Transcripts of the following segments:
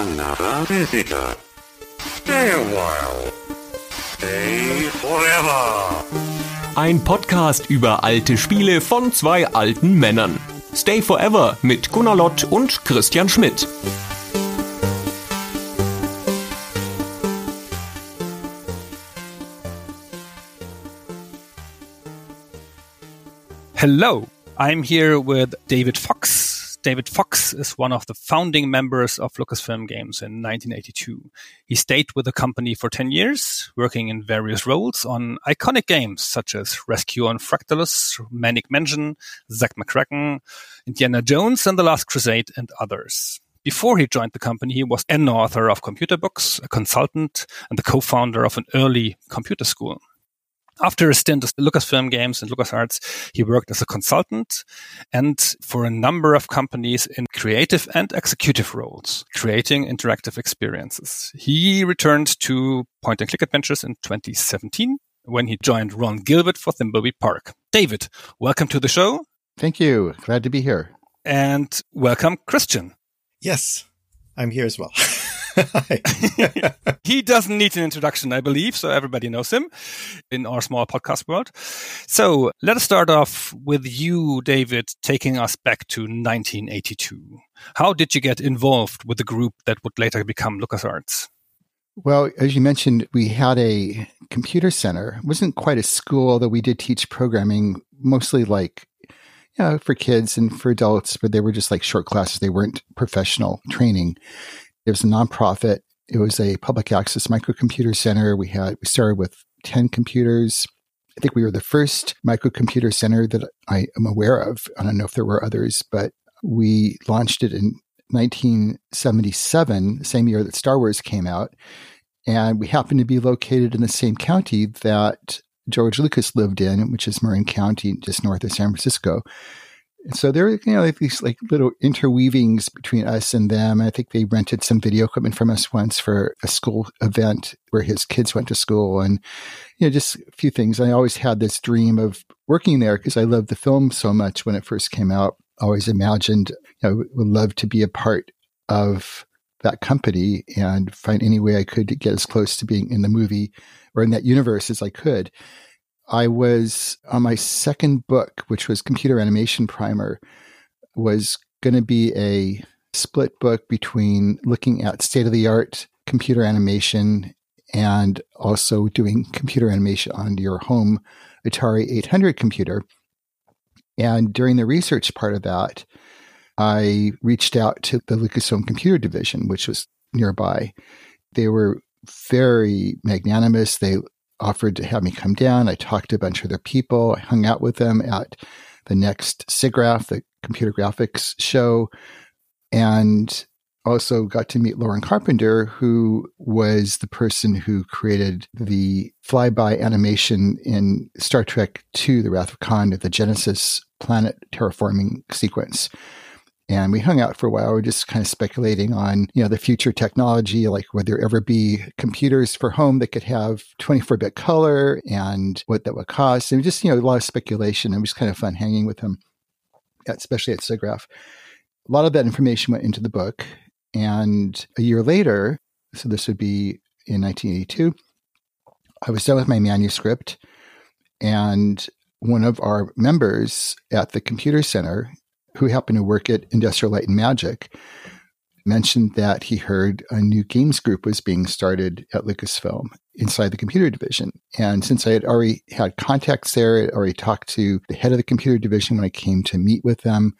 another visitor. Stay a while. Stay forever. Ein Podcast über alte Spiele von zwei alten Männern. Stay Forever mit Gunnar Lott und Christian Schmidt. Hello, I'm here with David Fox. David Fox is one of the founding members of Lucasfilm Games in 1982. He stayed with the company for 10 years, working in various roles on iconic games such as Rescue on Fractalus, Maniac Mansion, Zak McKracken, Indiana Jones and The Last Crusade, and others. Before he joined the company, he was an author of computer books, a consultant, and the co-founder of an early computer school. After a stint at Lucasfilm Games and LucasArts, he worked as a consultant and for a number of companies in creative and executive roles, creating interactive experiences. He returned to point and click adventures in 2017 when he joined Ron Gilbert for Thimbleweed Park. David, welcome to the show. Thank you. Glad to be here. And welcome, Christian. Yes, I'm here as well. he doesn't need an introduction, I believe, so everybody knows him in our small podcast world. So let us start off with you, David, taking us back to 1982. How did you get involved with the group that would later become LucasArts? Well, as you mentioned, we had a computer center. It wasn't quite a school, though we did teach programming, mostly like you know, for kids and for adults, but they were just like short classes. They weren't professional training. It was a nonprofit. It was a public access microcomputer center. We had we started with ten computers. I think we were the first microcomputer center that I am aware of. I don't know if there were others, but we launched it in 1977, same year that Star Wars came out. And we happened to be located in the same county that George Lucas lived in, which is Marin County, just north of San Francisco so there, you know, these like little interweavings between us and them. I think they rented some video equipment from us once for a school event where his kids went to school, and you know, just a few things. I always had this dream of working there because I loved the film so much when it first came out. I always imagined, you know, would love to be a part of that company and find any way I could to get as close to being in the movie or in that universe as I could. I was on my second book, which was Computer Animation Primer, was going to be a split book between looking at state of the art computer animation and also doing computer animation on your home Atari 800 computer. And during the research part of that, I reached out to the Lucasfilm Computer Division, which was nearby. They were very magnanimous. They offered to have me come down. I talked to a bunch of other people. I hung out with them at the next SIGGRAPH, the computer graphics show, and also got to meet Loren Carpenter, who was the person who created the flyby animation in Star Trek II, The Wrath of Khan, the Genesis planet terraforming sequence. And we hung out for a while. We are just kind of speculating on, you know, the future technology, like would there ever be computers for home that could have 24 bit color and what that would cost. And just, you know, a lot of speculation. It was kind of fun hanging with him, especially at SIGGRAPH. A lot of that information went into the book. And a year later, so this would be in 1982, I was done with my manuscript. And one of our members at the computer center who happened to work at Industrial Light and Magic, mentioned that he heard a new games group was being started at Lucasfilm inside the computer division. And since I had already had contacts there, I already talked to the head of the computer division when I came to meet with them.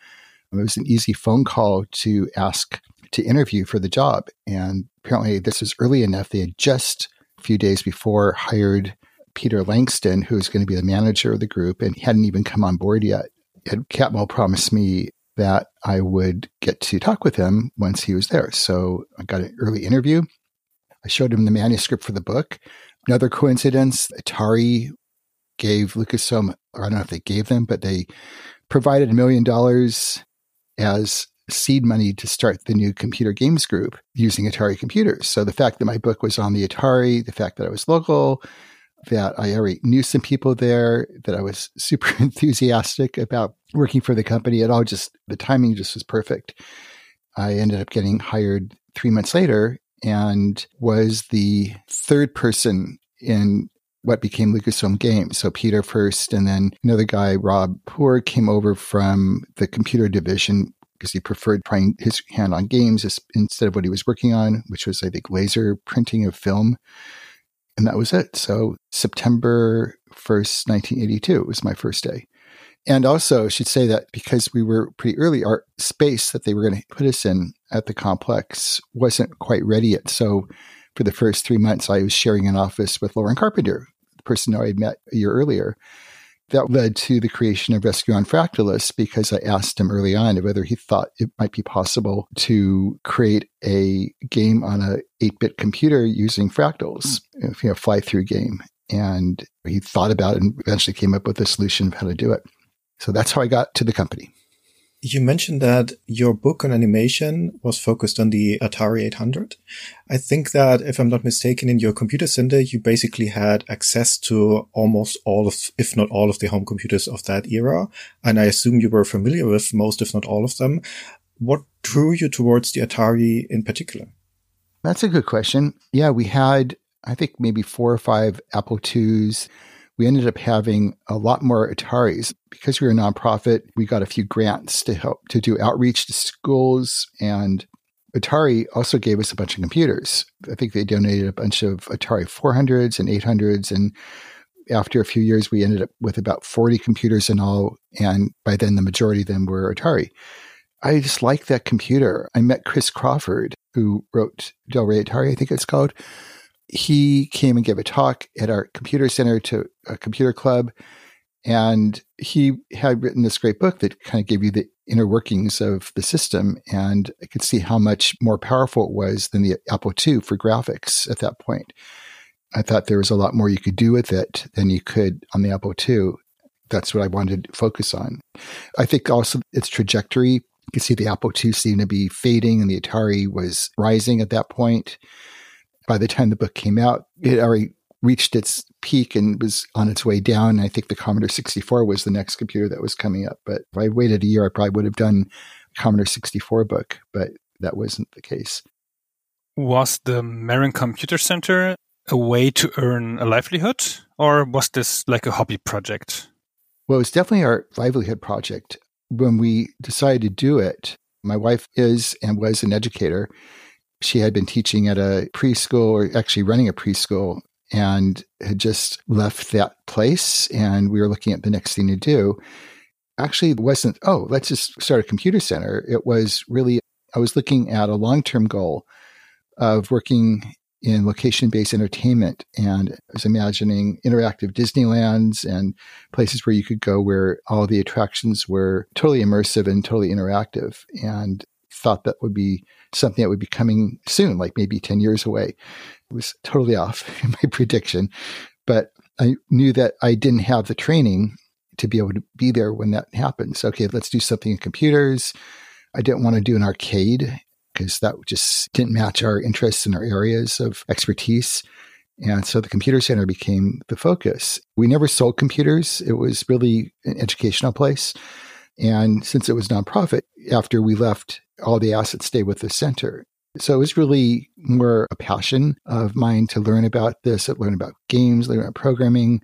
It was an easy phone call to ask to interview for the job. And apparently, this was early enough. They had just a few days before hired Peter Langston, who was going to be the manager of the group, and hadn't even come on board yet. Ed Catmull promised me that I would get to talk with him once he was there. So I got an early interview. I showed him the manuscript for the book. Another coincidence, Atari gave Lucasfilm, or I don't know if they gave them, but they provided a million dollars as seed money to start the new computer games group using Atari computers. So the fact that my book was on the Atari, the fact that I was local, that I already knew some people there, that I was super enthusiastic about working for the company. It all just, the timing just was perfect. I ended up getting hired three months later and was the third person in what became Lucasfilm Games. So Peter first, and then another guy, Rob Poor, came over from the computer division because he preferred trying his hand on games instead of what he was working on, which was, I think, laser printing of film. And that was it. So September 1st, 1982 was my first day. And also, I should say that because we were pretty early, our space that they were going to put us in at the complex wasn't quite ready yet. So for the first three months, I was sharing an office with Loren Carpenter, the person I had met a year earlier. That led to the creation of Rescue on Fractalus because I asked him early on whether he thought it might be possible to create a game on a 8-bit computer using fractals, hmm. you know, fly-through game. And he thought about it and eventually came up with a solution of how to do it. So that's how I got to the company. You mentioned that your book on animation was focused on the Atari 800. I think that if I'm not mistaken, in your computer center, you basically had access to almost all of, if not all of the home computers of that era. And I assume you were familiar with most, if not all of them. What drew you towards the Atari in particular? That's a good question. Yeah, we had, I think maybe four or five Apple IIs we ended up having a lot more Ataris. Because we were a nonprofit, we got a few grants to help to do outreach to schools. And Atari also gave us a bunch of computers. I think they donated a bunch of Atari 400s and 800s. And after a few years, we ended up with about 40 computers in all. And by then, the majority of them were Atari. I just like that computer. I met Chris Crawford, who wrote De Re Atari, I think it's called he came and gave a talk at our computer center to a computer club. And he had written this great book that kind of gave you the inner workings of the system. And I could see how much more powerful it was than the Apple II for graphics at that point. I thought there was a lot more you could do with it than you could on the Apple II. That's what I wanted to focus on. I think also its trajectory. You could see the Apple II seemed to be fading and the Atari was rising at that point by the time the book came out, it already reached its peak and was on its way down. I think the Commodore 64 was the next computer that was coming up. But if I waited a year, I probably would have done Commodore 64 book, but that wasn't the case. Was the Marin Computer Center a way to earn a livelihood, or was this like a hobby project? Well, it was definitely our livelihood project. When we decided to do it, my wife is and was an educator she had been teaching at a preschool or actually running a preschool and had just left that place. And we were looking at the next thing to do. Actually, it wasn't, oh, let's just start a computer center. It was really, I was looking at a long term goal of working in location based entertainment. And I was imagining interactive Disneylands and places where you could go where all the attractions were totally immersive and totally interactive. And thought that would be something that would be coming soon, like maybe 10 years away. It was totally off in my prediction, but I knew that I didn't have the training to be able to be there when that happens. Okay, let's do something in computers. I didn't want to do an arcade because that just didn't match our interests and our areas of expertise. And so the computer center became the focus. We never sold computers. It was really an educational place. And since it was nonprofit, after we left all the assets stay with the center. So it was really more a passion of mine to learn about this, to learn about games, learn about programming.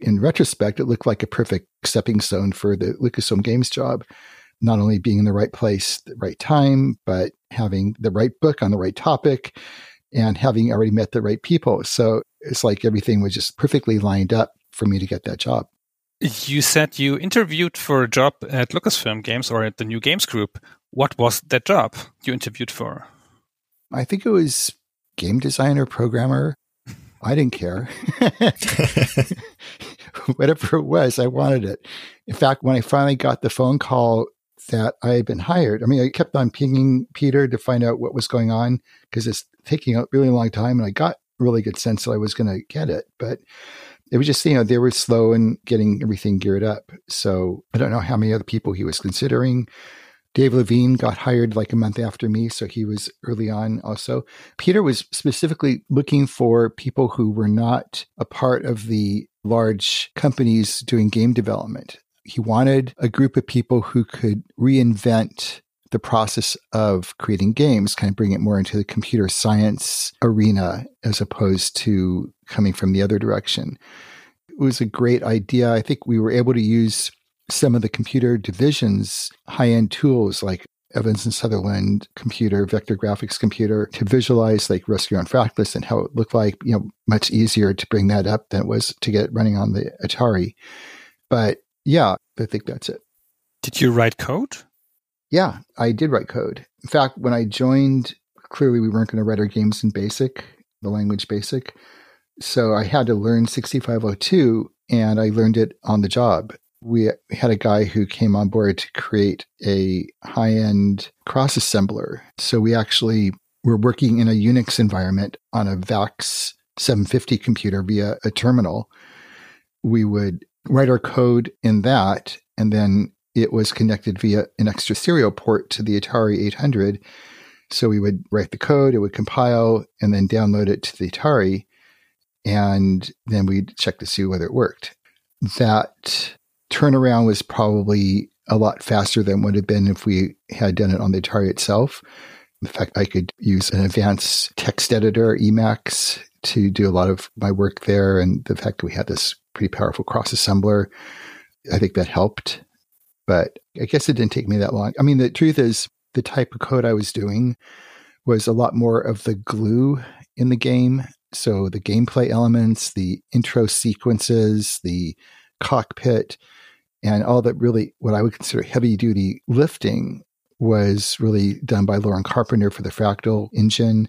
In retrospect, it looked like a perfect stepping stone for the Lucasfilm Games job. Not only being in the right place, the right time, but having the right book on the right topic and having already met the right people. So it's like everything was just perfectly lined up for me to get that job. You said you interviewed for a job at Lucasfilm Games or at the New Games Group. What was that job you interviewed for? I think it was game designer, programmer. I didn't care. Whatever it was, I wanted it. In fact, when I finally got the phone call that I had been hired, I mean, I kept on pinging Peter to find out what was going on because it's taking a really long time. And I got a really good sense that I was going to get it. But it was just, you know, they were slow in getting everything geared up. So I don't know how many other people he was considering. Dave Levine got hired like a month after me, so he was early on also. Peter was specifically looking for people who were not a part of the large companies doing game development. He wanted a group of people who could reinvent the process of creating games, kind of bring it more into the computer science arena as opposed to coming from the other direction. It was a great idea. I think we were able to use some of the computer division's high end tools like Evans and Sutherland computer, vector graphics computer to visualize like Rescue on Fractalus and how it looked like, you know, much easier to bring that up than it was to get running on the Atari. But yeah, I think that's it. Did you write code? Yeah, I did write code. In fact, when I joined, clearly we weren't going to write our games in BASIC, the language BASIC. So I had to learn 6502 and I learned it on the job. We had a guy who came on board to create a high end cross assembler. So we actually were working in a Unix environment on a VAX 750 computer via a terminal. We would write our code in that and then it was connected via an extra serial port to the Atari 800. So we would write the code, it would compile, and then download it to the Atari. And then we'd check to see whether it worked. That turnaround was probably a lot faster than would have been if we had done it on the Atari itself. In fact, I could use an advanced text editor, Emacs, to do a lot of my work there. And the fact that we had this pretty powerful cross assembler, I think that helped but I guess it didn't take me that long. I mean, the truth is, the type of code I was doing was a lot more of the glue in the game. So the gameplay elements, the intro sequences, the cockpit, and all that really what I would consider heavy duty lifting was really done by Loren Carpenter for the Fractal engine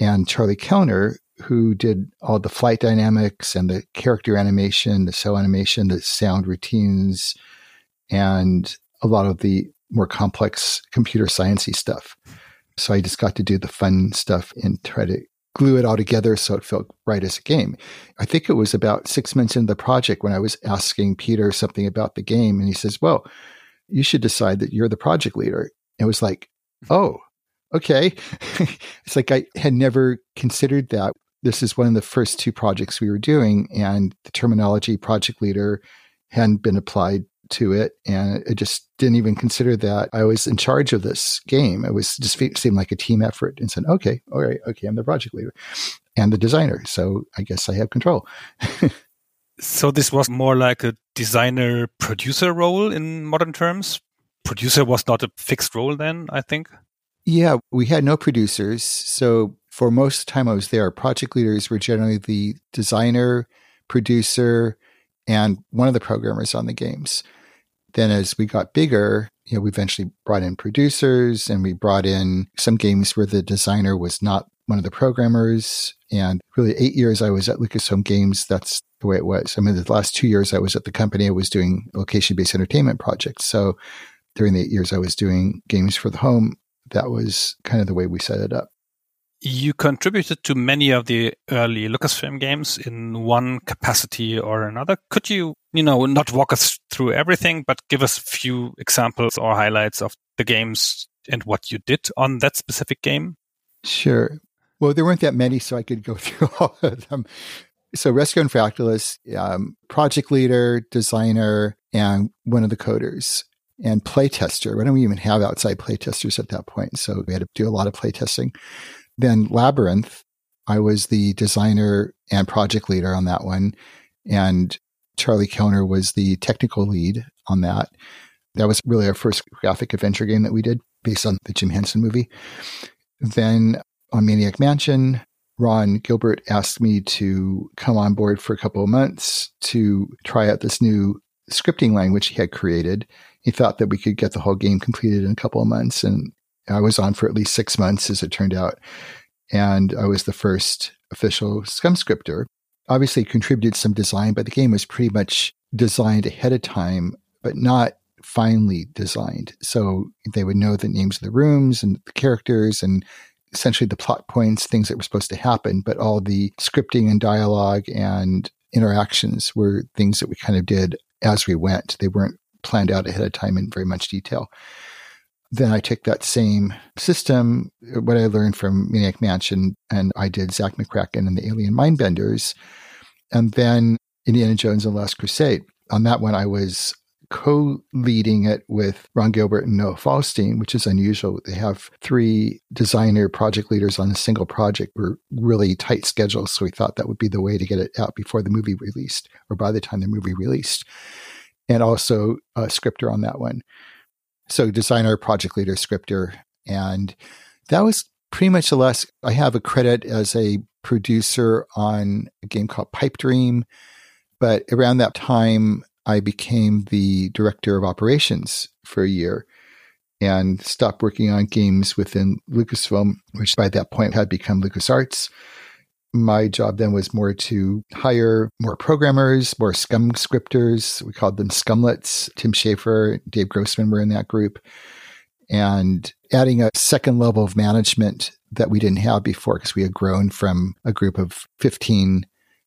and Charlie Kellner, who did all the flight dynamics and the character animation, the cell animation, the sound routines, and a lot of the more complex computer sciency stuff. So I just got to do the fun stuff and try to glue it all together so it felt right as a game. I think it was about six months into the project when I was asking Peter something about the game, and he says, "Well, you should decide that you're the project leader." It was like, mm-hmm. "Oh, okay." it's like I had never considered that. This is one of the first two projects we were doing, and the terminology project leader hadn't been applied to it and I just didn't even consider that I was in charge of this game. It was just seemed like a team effort and said, okay, all right, okay, I'm the project leader and the designer. So I guess I have control. so this was more like a designer producer role in modern terms. Producer was not a fixed role then, I think. Yeah, we had no producers. So for most of the time I was there, project leaders were generally the designer, producer, and one of the programmers on the games. Then as we got bigger, you know, we eventually brought in producers and we brought in some games where the designer was not one of the programmers. And really eight years I was at Lucasfilm Games. That's the way it was. I mean, the last two years I was at the company, I was doing location based entertainment projects. So during the eight years I was doing games for the home, that was kind of the way we set it up. You contributed to many of the early Lucasfilm games in one capacity or another. Could you, you know, not walk us through everything, but give us a few examples or highlights of the games and what you did on that specific game? Sure. Well, there weren't that many, so I could go through all of them. So, Rescue on Fractalus, um, project leader, designer, and one of the coders and playtester. We don't we even have outside playtesters at that point. So, we had to do a lot of playtesting. Then Labyrinth, I was the designer and project leader on that one. And Charlie Kellner was the technical lead on that. That was really our first graphic adventure game that we did based on the Jim Henson movie. Then on Maniac Mansion, Ron Gilbert asked me to come on board for a couple of months to try out this new scripting language he had created. He thought that we could get the whole game completed in a couple of months, and I was on for at least six months, as it turned out. And I was the first official SCUMM scripter. Obviously, contributed some design, but the game was pretty much designed ahead of time, but not finely designed. So they would know the names of the rooms and the characters and essentially the plot points, things that were supposed to happen, but all the scripting and dialogue and interactions were things that we kind of did as we went. They weren't planned out ahead of time in very much detail then I took that same system, what I learned from Maniac Mansion, and I did Zak McKracken and the Alien Mindbenders, and then Indiana Jones and the Last Crusade. On that one, I was co-leading it with Ron Gilbert and Noah Falstein, which is unusual. They have three designer project leaders on a single project. We're really tight schedules, so we thought that would be the way to get it out before the movie released, or by the time the movie released, and also a scripter on that one. So designer, project leader, scripter, and that was pretty much the last. I have a credit as a producer on a game called Pipe Dream, but around that time, I became the director of operations for a year and stopped working on games within Lucasfilm, which by that point had become LucasArts. My job then was more to hire more programmers, more SCUMM scripters. We called them scumlets. Tim Schafer, Dave Grossman were in that group. And adding a second level of management that we didn't have before because we had grown from a group of 15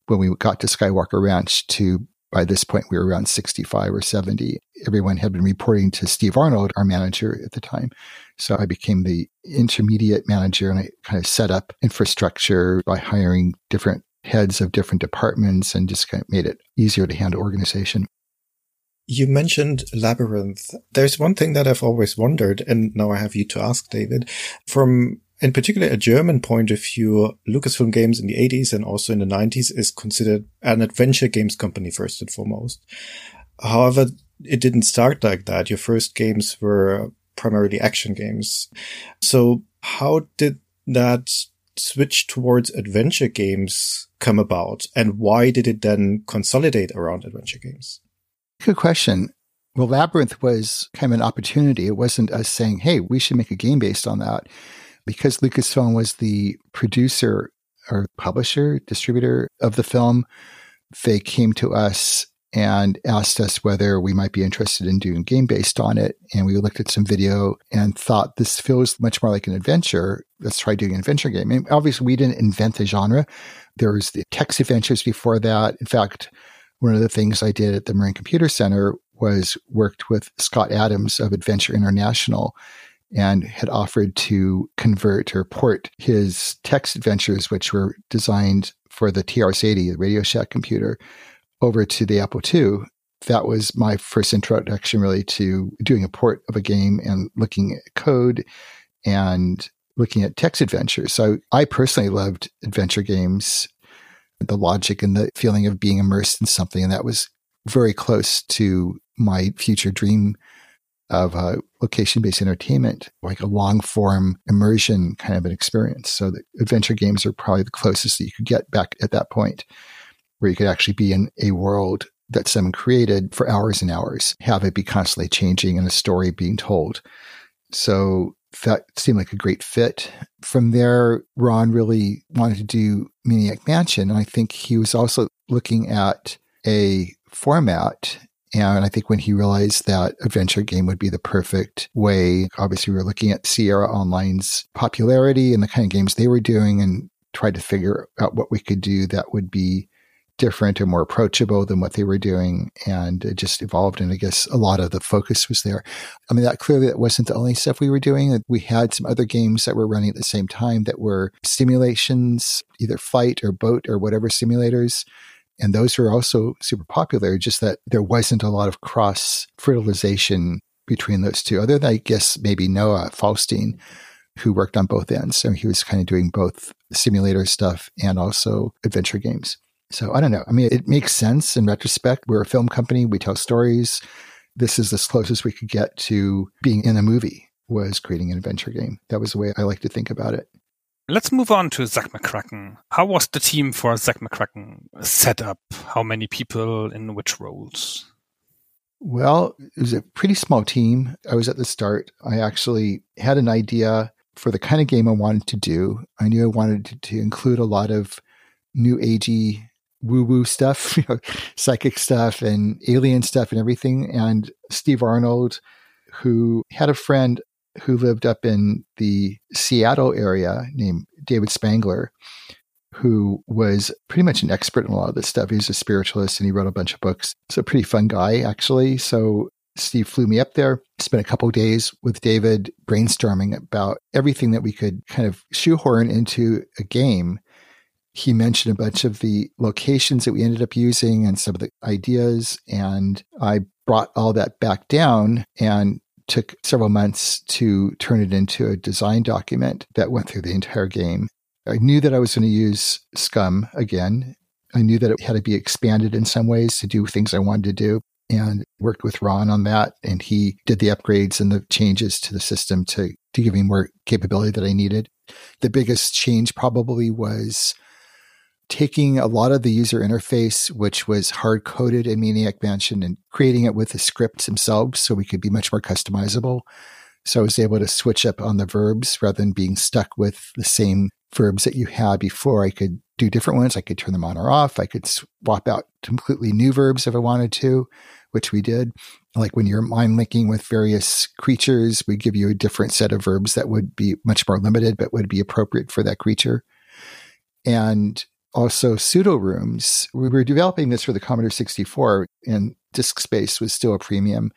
when we got to Skywalker Ranch to by this point we were around 65 or 70 everyone had been reporting to steve arnold our manager at the time so i became the intermediate manager and i kind of set up infrastructure by hiring different heads of different departments and just kind of made it easier to handle organization you mentioned Labyrinth. There's one thing that I've always wondered, and now I have you to ask, David. From in particular a German point of view, Lucasfilm Games in the 80s and also in the 90s is considered an adventure games company first and foremost. However, it didn't start like that. Your first games were primarily action games. So how did that switch towards adventure games come about and why did it then consolidate around adventure games? Good question. Well, Labyrinth was kind of an opportunity. It wasn't us saying, hey, we should make a game based on that because Lucasfilm was the producer or publisher, distributor of the film, they came to us and asked us whether we might be interested in doing a game based on it. And we looked at some video and thought this feels much more like an adventure. Let's try doing an adventure game. And obviously, we didn't invent the genre. There was the text adventures before that. In fact, one of the things I did at the Marin Computer Center was worked with Scott Adams of Adventure International and had offered to convert or port his text adventures, which were designed for the TRS-80, the Radio Shack computer, over to the Apple II. That was my first introduction really to doing a port of a game and looking at code and looking at text adventures. So I personally loved adventure games, the logic and the feeling of being immersed in something. And that was very close to my future dream of location based entertainment, like a long form immersion kind of an experience. So the adventure games are probably the closest that you could get back at that point, where you could actually be in a world that someone created for hours and hours, have it be constantly changing and a story being told. So that seemed like a great fit. From there, Ron really wanted to do Maniac Mansion. And I think he was also looking at a format and I think when he realized that adventure game would be the perfect way, obviously we were looking at Sierra Online's popularity and the kind of games they were doing and tried to figure out what we could do that would be different and more approachable than what they were doing. And it just evolved. And I guess a lot of the focus was there. I mean, that clearly that wasn't the only stuff we were doing. We had some other games that were running at the same time that were simulations, either flight or boat or whatever simulators and those are also super popular, just that there wasn't a lot of cross fertilization between those two, other than I guess maybe Noah Falstein, who worked on both ends. So he was kind of doing both simulator stuff and also adventure games. So I don't know. I mean, it makes sense in retrospect. We're a film company, we tell stories. This is as close as we could get to being in a movie was creating an adventure game. That was the way I like to think about it. Let's move on to Zak McKracken. How was the team for Zak McKracken set up? How many people in which roles? Well, it was a pretty small team. I was at the start. I actually had an idea for the kind of game I wanted to do. I knew I wanted to, include a lot of new agey woo woo stuff, you know, psychic stuff and alien stuff and everything. And Steve Arnold, who had a friend who lived up in the Seattle area named David Spangler, who was pretty much an expert in a lot of this stuff. He's a spiritualist and he wrote a bunch of books. A pretty fun guy, actually. So Steve flew me up there, spent a couple days with David brainstorming about everything that we could kind of shoehorn into a game. He mentioned a bunch of the locations that we ended up using and some of the ideas. And I brought all that back down and took several months to turn it into a design document that went through the entire game. I knew that I was going to use SCUMM again. I knew that it had to be expanded in some ways to do things I wanted to do and worked with Ron on that. And he did the upgrades and the changes to the system to, to give me more capability that I needed. The biggest change probably was taking a lot of the user interface, which was hard coded in Maniac Mansion, and creating it with the scripts themselves so we could be much more customizable. So I was able to switch up on the verbs rather than being stuck with the same verbs that you had before. I could do different ones. I could turn them on or off. I could swap out completely new verbs if I wanted to, which we did. Like when you're mind linking with various creatures, we give you a different set of verbs that would be much more limited, but would be appropriate for that creature. And also pseudo rooms. We were developing this for the Commodore 64 and disk space was still a premium.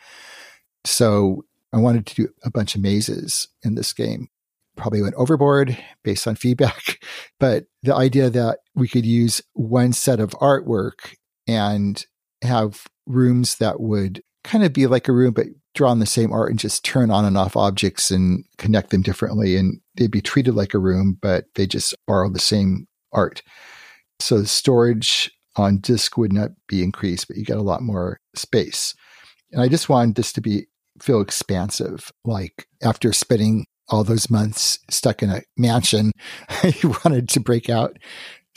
So I wanted to do a bunch of mazes in this game. Probably went overboard based on feedback, but the idea that we could use one set of artwork and have rooms that would kind of be like a room, but draw on the same art and just turn on and off objects and connect them differently. And they'd be treated like a room, but they just borrow the same art. So the storage on disk would not be increased, but you get a lot more space. And I just wanted this to be feel expansive. Like after spending all those months stuck in a mansion, I wanted to break out.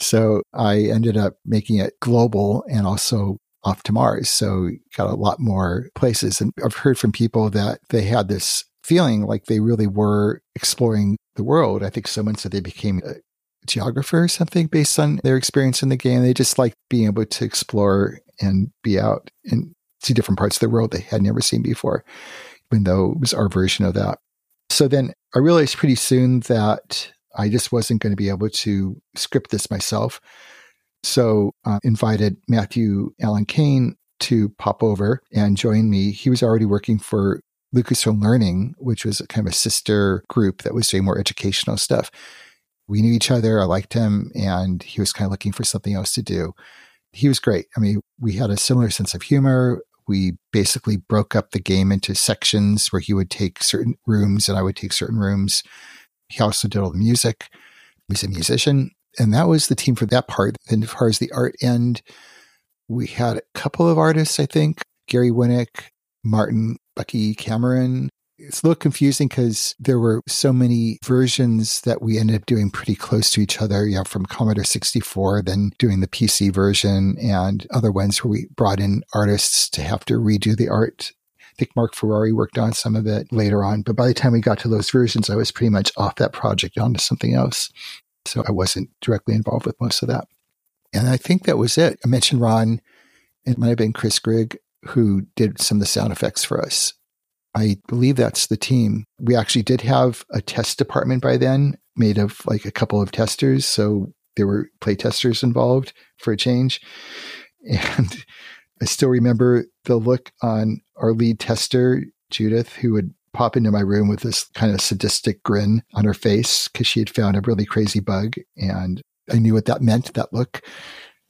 So I ended up making it global and also off to Mars. So got a lot more places. And I've heard from people that they had this feeling like they really were exploring the world. I think someone said they became a geographer or something based on their experience in the game. They just like being able to explore and be out and see different parts of the world they had never seen before, even though it was our version of that. So then I realized pretty soon that I just wasn't going to be able to script this myself. So I uh, invited Matthew Alan Kane to pop over and join me. He was already working for Lucasfilm Learning, which was a kind of a sister group that was doing more educational stuff we knew each other. I liked him, and he was kind of looking for something else to do. He was great. I mean, we had a similar sense of humor. We basically broke up the game into sections where he would take certain rooms and I would take certain rooms. He also did all the music. He's a musician. And that was the team for that part. And as far as the art end, we had a couple of artists, I think Gary Winnick, Martin Bucky Cameron, it's a little confusing because there were so many versions that we ended up doing pretty close to each other, you know, from Commodore 64, then doing the PC version and other ones where we brought in artists to have to redo the art. I think Mark Ferrari worked on some of it later on, but by the time we got to those versions, I was pretty much off that project onto something else. So I wasn't directly involved with most of that. And I think that was it. I mentioned Ron. It might have been Chris Grigg who did some of the sound effects for us. I believe that's the team. We actually did have a test department by then made of like a couple of testers. So there were play testers involved for a change. And I still remember the look on our lead tester, Judith, who would pop into my room with this kind of sadistic grin on her face because she had found a really crazy bug. And I knew what that meant, that look.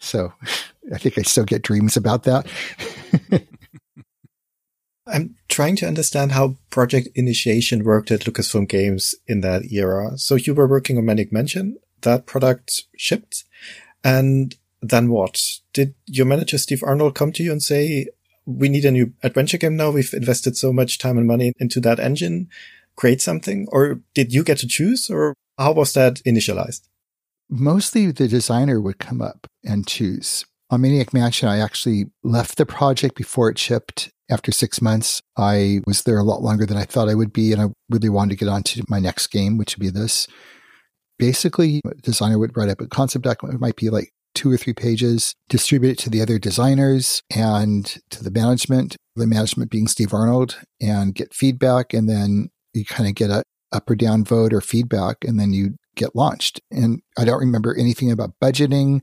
So I think I still get dreams about that. I'm trying to understand how project initiation worked at Lucasfilm Games in that era. So you were working on Maniac Mansion, that product shipped, and then what? Did your manager Steve Arnold come to you and say, "We need a new adventure game now. We've invested so much time and money into that engine. Create something." Or did you get to choose, or how was that initialized? Mostly, the designer would come up and choose. On Maniac Mansion, I actually left the project before it shipped after six months, I was there a lot longer than I thought I would be, and I really wanted to get on to my next game, which would be this. Basically, designer would write up a concept document. It might be like two or three pages, distribute it to the other designers and to the management, the management being Steve Arnold, and get feedback. And then you kind of get a up or down vote or feedback, and then you get launched. And I don't remember anything about budgeting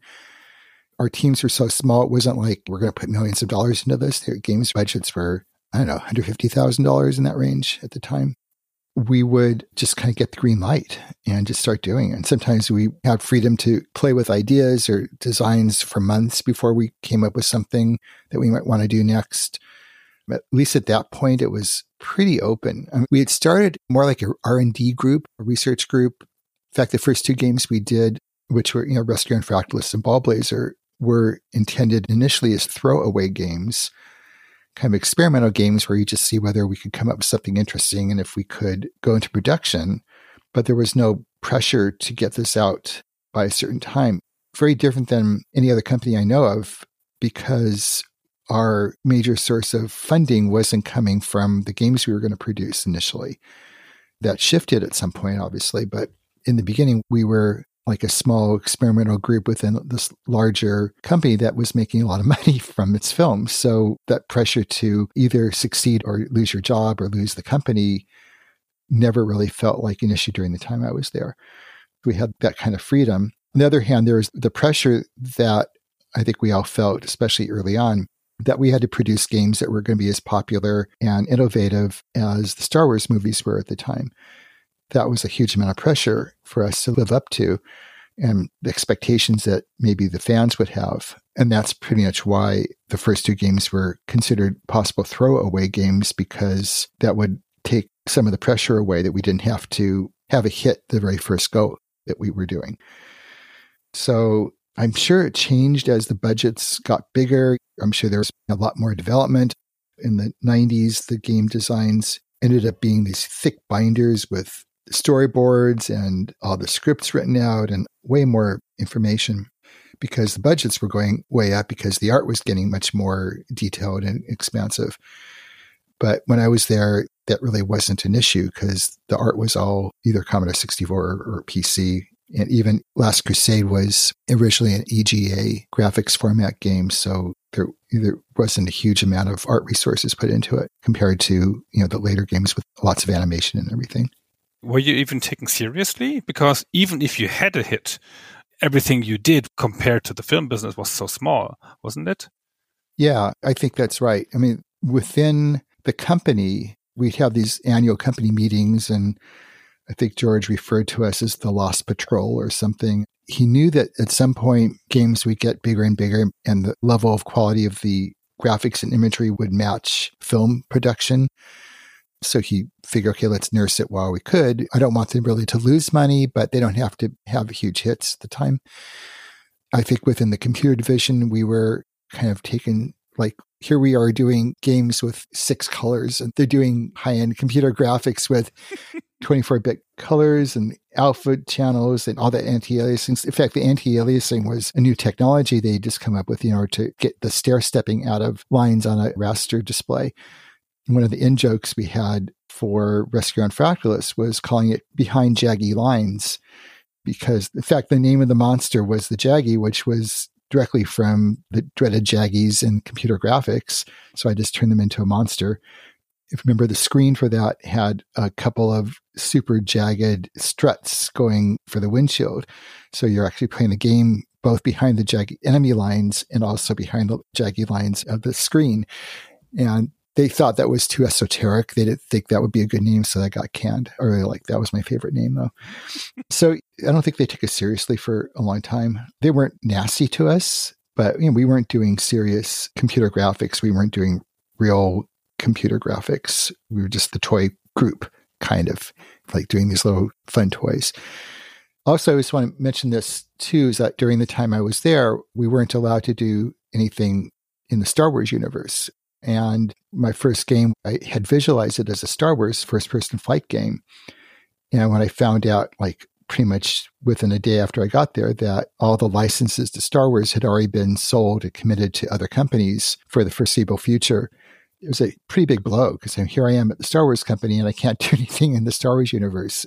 our teams were so small, it wasn't like we're going to put millions of dollars into this. Their games budgets were, I don't know, $150,000 in that range at the time. We would just kind of get the green light and just start doing it. And sometimes we had freedom to play with ideas or designs for months before we came up with something that we might want to do next. At least at that point, it was pretty open. I mean, we had started more like a R&D group, a research group. In fact, the first two games we did, which were, you know, Rescue and Fractalus and Ballblazer, were intended initially as throwaway games, kind of experimental games where you just see whether we could come up with something interesting and if we could go into production. But there was no pressure to get this out by a certain time. Very different than any other company I know of because our major source of funding wasn't coming from the games we were going to produce initially. That shifted at some point, obviously, but in the beginning, we were like a small experimental group within this larger company that was making a lot of money from its films. So that pressure to either succeed or lose your job or lose the company never really felt like an issue during the time I was there. We had that kind of freedom. On the other hand, there was the pressure that I think we all felt, especially early on, that we had to produce games that were going to be as popular and innovative as the Star Wars movies were at the time. That was a huge amount of pressure for us to live up to and the expectations that maybe the fans would have. And that's pretty much why the first two games were considered possible throwaway games because that would take some of the pressure away that we didn't have to have a hit the very first go that we were doing. So I'm sure it changed as the budgets got bigger. I'm sure there was a lot more development. In the 90s, the game designs ended up being these thick binders with storyboards and all the scripts written out and way more information because the budgets were going way up because the art was getting much more detailed and expansive. But when I was there, that really wasn't an issue because the art was all either Commodore 64 or PC and even Last Crusade was originally an EGA graphics format game. So there, there wasn't a huge amount of art resources put into it compared to, you know, the later games with lots of animation and everything. Were you even taken seriously? Because even if you had a hit, everything you did compared to the film business was so small, wasn't it? Yeah, I think that's right. I mean, within the company, we'd have these annual company meetings and I think George referred to us as the Lost Patrol or something. He knew that at some point games would get bigger and bigger and the level of quality of the graphics and imagery would match film production. So he figured, okay, let's nurse it while we could. I don't want them really to lose money, but they don't have to have huge hits at the time. I think within the computer division, we were kind of taken like here we are doing games with six colors and they're doing high end computer graphics with 24 bit colors and alpha channels and all that anti aliasing. In fact, the anti aliasing was a new technology they just come up with in order to get the stair stepping out of lines on a raster display. One of the in jokes we had for Rescue on Fractalus was calling it behind jaggy lines because in fact the name of the monster was the jaggy which was directly from the dreaded jaggies in computer graphics so i just turned them into a monster if you remember the screen for that had a couple of super jagged struts going for the windshield. So you're actually playing the game both behind the jaggy enemy lines and also behind the jaggy lines of the screen. And they thought that was too esoteric. They didn't think that would be a good name, so that got canned. I really like that was my favorite name though. so I don't think they took us seriously for a long time. They weren't nasty to us, but you know, we weren't doing serious computer graphics. We weren't doing real computer graphics. We were just the toy group, kind of like doing these little fun toys. Also, I just want to mention this too is that during the time I was there, we weren't allowed to do anything in the Star Wars universe. And my first game, I had visualized it as a Star Wars first person flight game. And when I found out, like pretty much within a day after I got there, that all the licenses to Star Wars had already been sold and committed to other companies for the foreseeable future, it was a pretty big blow because here I am at the Star Wars company and I can't do anything in the Star Wars universe.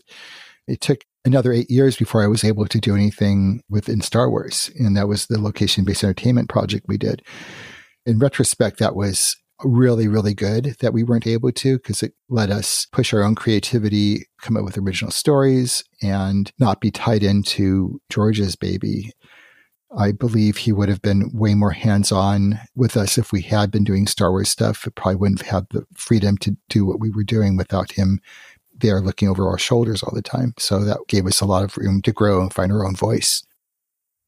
It took another eight years before I was able to do anything within Star Wars. And that was the location based entertainment project we did. In retrospect, that was really, really good that we weren't able to because it let us push our own creativity, come up with original stories, and not be tied into George's baby. I believe he would have been way more hands on with us if we had been doing Star Wars stuff. It probably wouldn't have had the freedom to do what we were doing without him there looking over our shoulders all the time. So that gave us a lot of room to grow and find our own voice.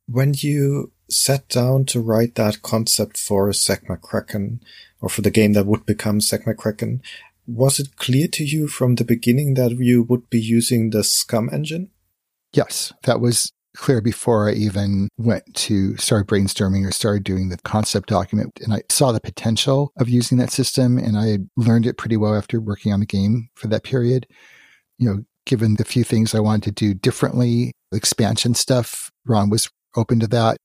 When you sat down to write that concept for Zak McKracken or for the game that would become Zak McKracken, was it clear to you from the beginning that you would be using the SCUMM engine? Yes, that was clear before I even went to start brainstorming or started doing the concept document. And I saw the potential of using that system and I learned it pretty well after working on the game for that period. You know, given the few things I wanted to do differently, expansion stuff, Ron was open to that.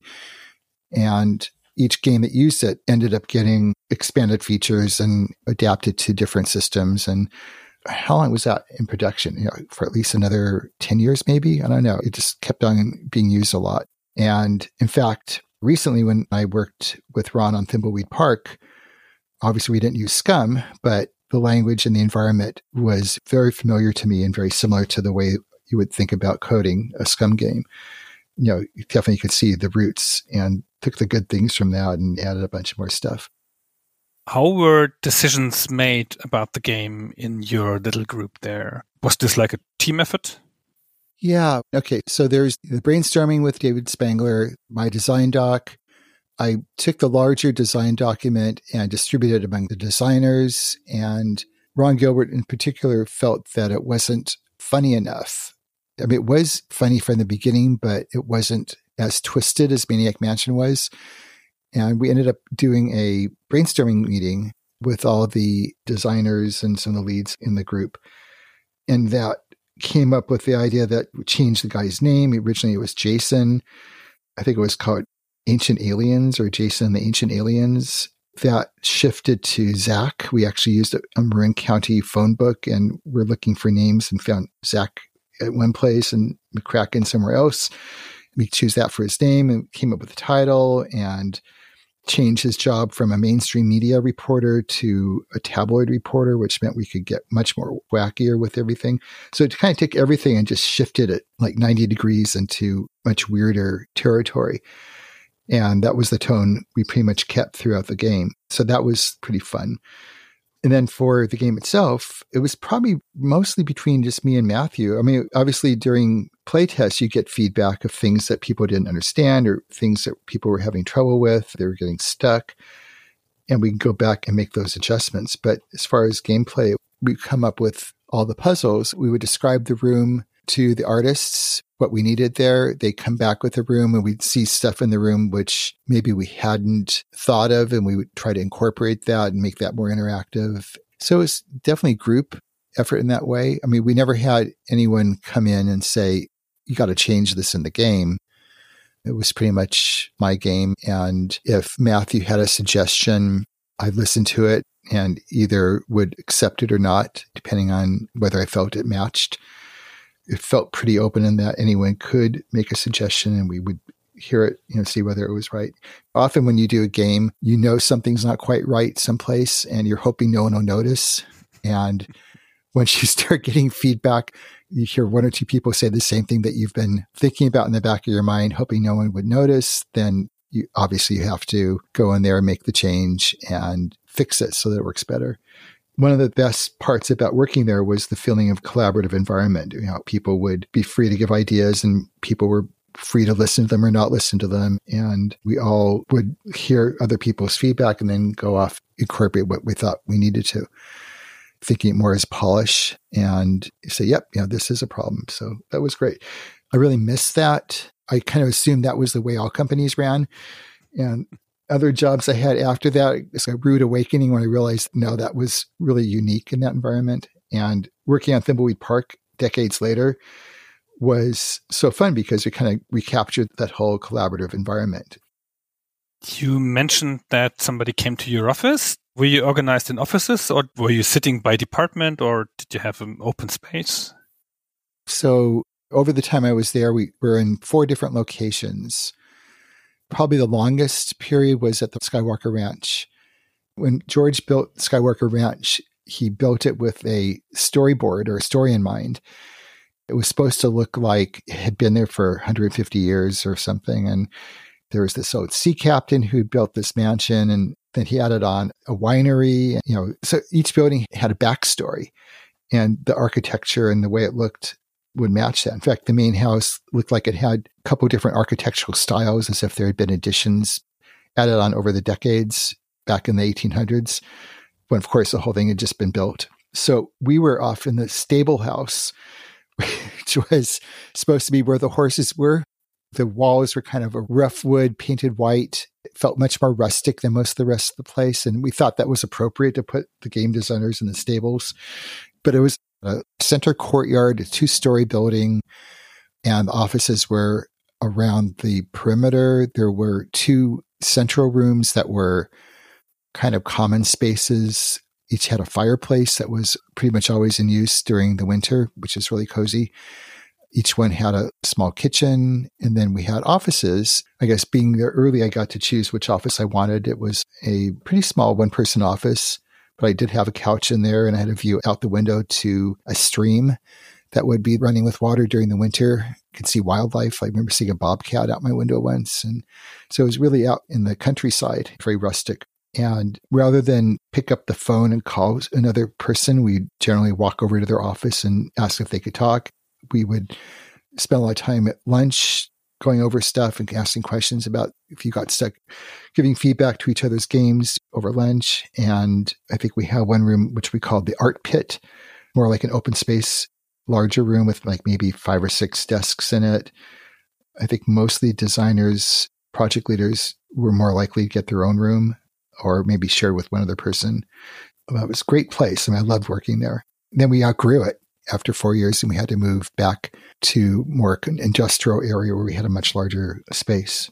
And each game that used it ended up getting expanded features and adapted to different systems. And how long was that in production? You know, for at least another 10 years, maybe? I don't know. It just kept on being used a lot. And in fact, recently when I worked with Ron on Thimbleweed Park, obviously we didn't use SCUMM, but the language and the environment was very familiar to me and very similar to the way you would think about coding a SCUMM game. You know, you definitely could see the roots and took the good things from that and added a bunch of more stuff. How were decisions made about the game in your little group there? Was this like a team effort? Yeah. Okay. So there's the brainstorming with David Spangler, my design doc. I took the larger design document and distributed it among the designers. And Ron Gilbert, in particular, felt that it wasn't funny enough. I mean, it was funny from the beginning, but it wasn't as twisted as Maniac Mansion was. And we ended up doing a brainstorming meeting with all the designers and some of the leads in the group. And that came up with the idea that changed the guy's name. Originally, it was Jason. I think it was called Ancient Aliens or Jason the Ancient Aliens. That shifted to Zak. We actually used a Marin County phone book and we're looking for names and found Zak at one place and McKracken somewhere else. We choose that for his name and came up with the title and changed his job from a mainstream media reporter to a tabloid reporter, which meant we could get much more wackier with everything. So to kind of take everything and just shifted it like 90 degrees into much weirder territory. And that was the tone we pretty much kept throughout the game. So that was pretty fun. And then for the game itself, it was probably mostly between just me and Matthew. I mean, obviously during playtests, you get feedback of things that people didn't understand or things that people were having trouble with. They were getting stuck. And we can go back and make those adjustments. But as far as gameplay, we come up with all the puzzles. We would describe the room to the artists what we needed there. They come back with the room and we'd see stuff in the room which maybe we hadn't thought of and we would try to incorporate that and make that more interactive. So it's definitely group effort in that way. I mean, we never had anyone come in and say, you got to change this in the game. It was pretty much my game. And if Matthew had a suggestion, I'd listen to it and either would accept it or not, depending on whether I felt it matched it felt pretty open in that anyone could make a suggestion and we would hear it, you know, see whether it was right. Often when you do a game, you know something's not quite right someplace and you're hoping no one will notice. And once you start getting feedback, you hear one or two people say the same thing that you've been thinking about in the back of your mind, hoping no one would notice, then you obviously you have to go in there and make the change and fix it so that it works better one of the best parts about working there was the feeling of collaborative environment. You know, people would be free to give ideas and people were free to listen to them or not listen to them. And we all would hear other people's feedback and then go off, incorporate what we thought we needed to, thinking more as polish and say, yep, you know, this is a problem. So that was great. I really missed that. I kind of assumed that was the way all companies ran. And other jobs I had after that, it's a rude awakening when I realized, no, that was really unique in that environment. And working on Thimbleweed Park decades later was so fun because it kind of recaptured that whole collaborative environment. You mentioned that somebody came to your office. Were you organized in offices or were you sitting by department or did you have an open space? So over the time I was there, we were in four different locations probably the longest period was at the Skywalker Ranch. When George built Skywalker Ranch, he built it with a storyboard or a story in mind. It was supposed to look like it had been there for 150 years or something. And there was this old sea captain who built this mansion and then he added on a winery. You know, so each building had a backstory and the architecture and the way it looked would match that. In fact, the main house looked like it had a couple different architectural styles as if there had been additions added on over the decades back in the 1800s, when of course the whole thing had just been built. So we were off in the stable house, which was supposed to be where the horses were. The walls were kind of a rough wood painted white. It felt much more rustic than most of the rest of the place. And we thought that was appropriate to put the game designers in the stables. But it was a center courtyard, a two story building, and offices were around the perimeter. There were two central rooms that were kind of common spaces. Each had a fireplace that was pretty much always in use during the winter, which is really cozy. Each one had a small kitchen, and then we had offices. I guess being there early, I got to choose which office I wanted. It was a pretty small one person office, but I did have a couch in there, and I had a view out the window to a stream that would be running with water during the winter. You could see wildlife. I remember seeing a bobcat out my window once. And so it was really out in the countryside, very rustic. And rather than pick up the phone and call another person, we generally walk over to their office and ask if they could talk. We would spend a lot of time at lunch going over stuff and asking questions about if you got stuck, giving feedback to each other's games over lunch. And I think we had one room which we called the art pit, more like an open space, larger room with like maybe five or six desks in it. I think mostly designers, project leaders were more likely to get their own room or maybe shared with one other person. It was a great place and I loved working there. Then we outgrew it after four years and we had to move back to more industrial area where we had a much larger space.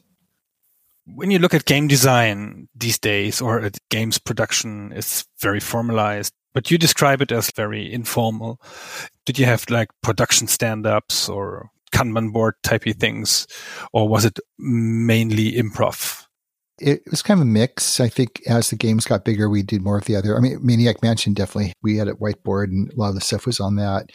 When you look at game design these days or at games production, it's very formalized, but you describe it as very informal. Did you have like production stand-ups or Kanban board typey things, or was it mainly improv? It was kind of a mix. I think as the games got bigger, we did more of the other. I mean, Maniac Mansion definitely. We had a whiteboard, and a lot of the stuff was on that.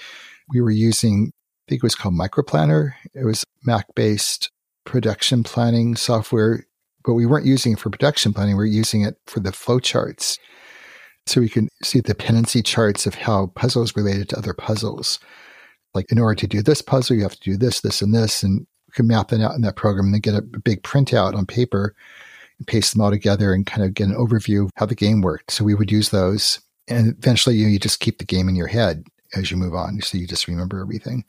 We were using, I think it was called Microplanner. It was Mac based production planning software, but we weren't using it for production planning. We were using it for the flowcharts. So we can see the dependency charts of how puzzles related to other puzzles. Like in order to do this puzzle, you have to do this, this, and this, and we can map that out in that program and then get a big printout on paper paste them all together and kind of get an overview of how the game worked. So we would use those. And eventually you, you just keep the game in your head as you move on. So you just remember everything.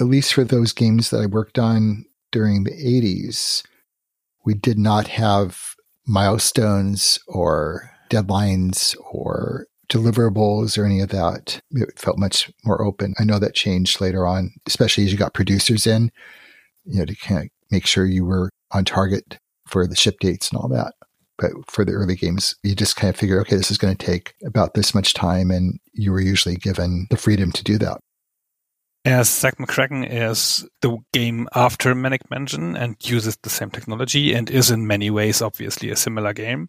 At least for those games that I worked on during the 80s, we did not have milestones or deadlines or deliverables or any of that. It felt much more open. I know that changed later on, especially as you got producers in, you know, to kind of make sure you were on target for the ship dates and all that. But for the early games, you just kind of figure, okay, this is going to take about this much time. And you were usually given the freedom to do that. As Zak McKracken is the game after Maniac Mansion and uses the same technology and is in many ways obviously a similar game.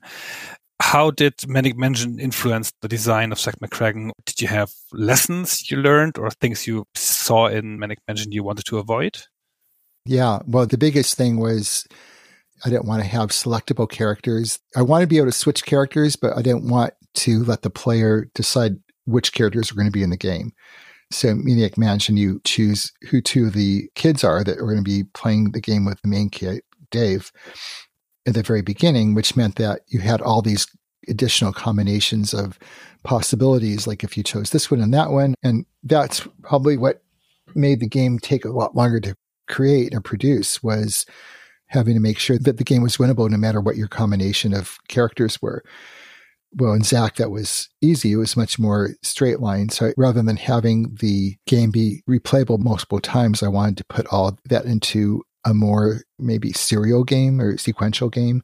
How did Maniac Mansion influence the design of Zak McKracken? Did you have lessons you learned or things you saw in Maniac Mansion you wanted to avoid? Yeah, well, the biggest thing was I didn't want to have selectable characters. I wanted to be able to switch characters, but I didn't want to let the player decide which characters are going to be in the game. So, Maniac Mansion, you choose who two of the kids are that are going to be playing the game with the main kid, Dave, at the very beginning, which meant that you had all these additional combinations of possibilities, like if you chose this one and that one. And that's probably what made the game take a lot longer to create and produce was having to make sure that the game was winnable no matter what your combination of characters were. Well, in Zak, that was easy. It was much more straight line. So rather than having the game be replayable multiple times, I wanted to put all that into a more maybe serial game or sequential game.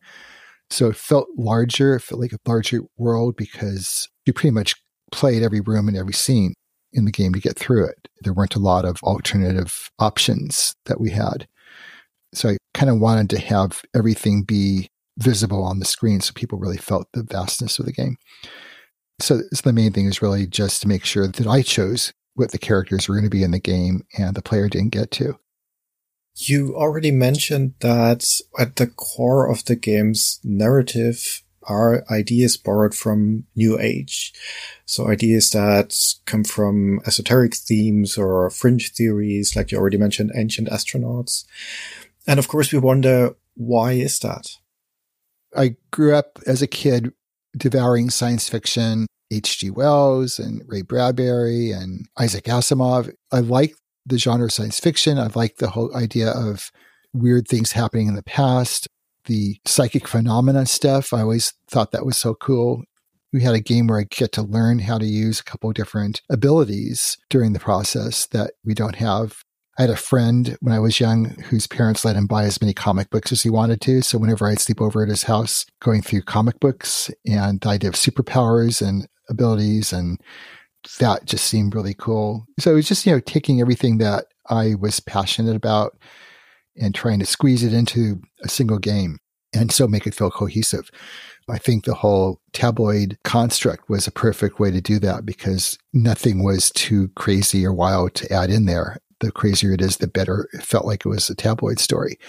So it felt larger, it felt like a larger world because you pretty much played every room and every scene in the game to get through it. There weren't a lot of alternative options that we had. So I kind of wanted to have everything be visible on the screen so people really felt the vastness of the game. So, so the main thing is really just to make sure that I chose what the characters were going to be in the game and the player didn't get to. You already mentioned that at the core of the game's narrative are ideas borrowed from New Age. So ideas that come from esoteric themes or fringe theories, like you already mentioned, ancient astronauts. And of course, we wonder, why is that? I grew up as a kid devouring science fiction, H.G. Wells and Ray Bradbury and Isaac Asimov. I like the genre of science fiction. I like the whole idea of weird things happening in the past, the psychic phenomena stuff. I always thought that was so cool. We had a game where I get to learn how to use a couple different abilities during the process that we don't have I had a friend when I was young whose parents let him buy as many comic books as he wanted to. So whenever I'd sleep over at his house, going through comic books and the idea of superpowers and abilities and that just seemed really cool. So it was just, you know, taking everything that I was passionate about and trying to squeeze it into a single game and so make it feel cohesive. I think the whole tabloid construct was a perfect way to do that because nothing was too crazy or wild to add in there the crazier it is, the better it felt like it was a tabloid story.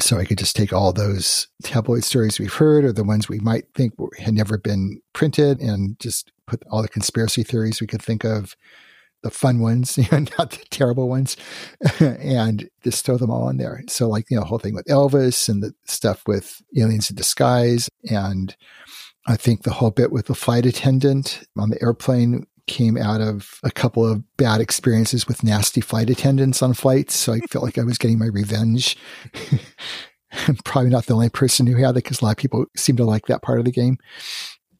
So I could just take all those tabloid stories we've heard or the ones we might think had never been printed and just put all the conspiracy theories we could think of, the fun ones, you know, not the terrible ones, and just throw them all in there. So like, you know, the whole thing with Elvis and the stuff with aliens in disguise. And I think the whole bit with the flight attendant on the airplane came out of a couple of bad experiences with nasty flight attendants on flights. So I felt like I was getting my revenge. I'm probably not the only person who had it because a lot of people seem to like that part of the game.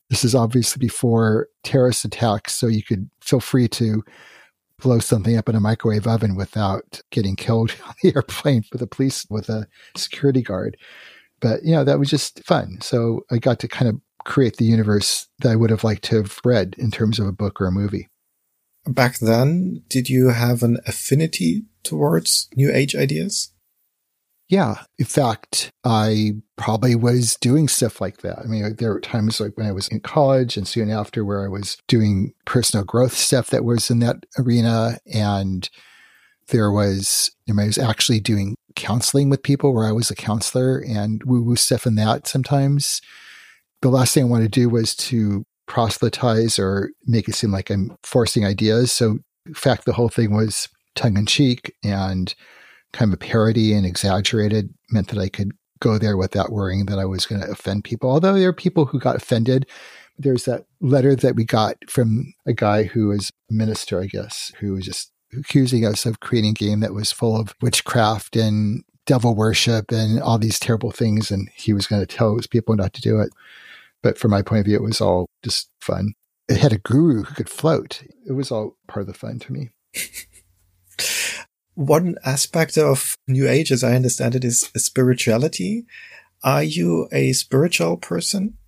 This is obviously before terrorist attacks, so you could feel free to blow something up in a microwave oven without getting killed on the airplane for the police with a security guard. But, you know, that was just fun. So I got to kind of create the universe that I would have liked to have read in terms of a book or a movie. Back then, did you have an affinity towards New Age ideas? Yeah. In fact, I probably was doing stuff like that. I mean, there were times like when I was in college and soon after where I was doing personal growth stuff that was in that arena. And there was, I, mean, I was actually doing counseling with people where I was a counselor and woo woo stuff in that sometimes the last thing I want to do was to proselytize or make it seem like I'm forcing ideas. So, in fact, the whole thing was tongue in cheek and kind of a parody and exaggerated, meant that I could go there without worrying that I was going to offend people. Although there are people who got offended. There's that letter that we got from a guy who was a minister, I guess, who was just accusing us of creating a game that was full of witchcraft and devil worship and all these terrible things. And he was going to tell his people not to do it. But from my point of view, it was all just fun. It had a guru who could float. It was all part of the fun to me. One aspect of New Age, as I understand it, is spirituality. Are you a spiritual person?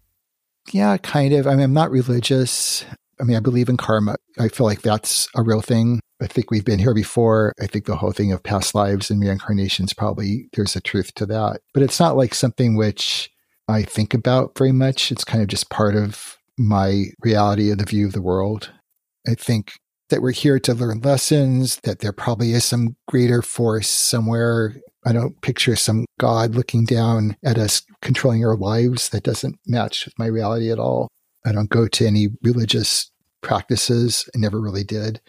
Yeah, kind of. I mean, I'm not religious. I mean, I believe in karma. I feel like that's a real thing. I think we've been here before. I think the whole thing of past lives and reincarnations probably there's a truth to that. But it's not like something which I think about very much. It's kind of just part of my reality of the view of the world. I think that we're here to learn lessons, that there probably is some greater force somewhere. I don't picture some God looking down at us controlling our lives. That doesn't match with my reality at all. I don't go to any religious practices. I never really did.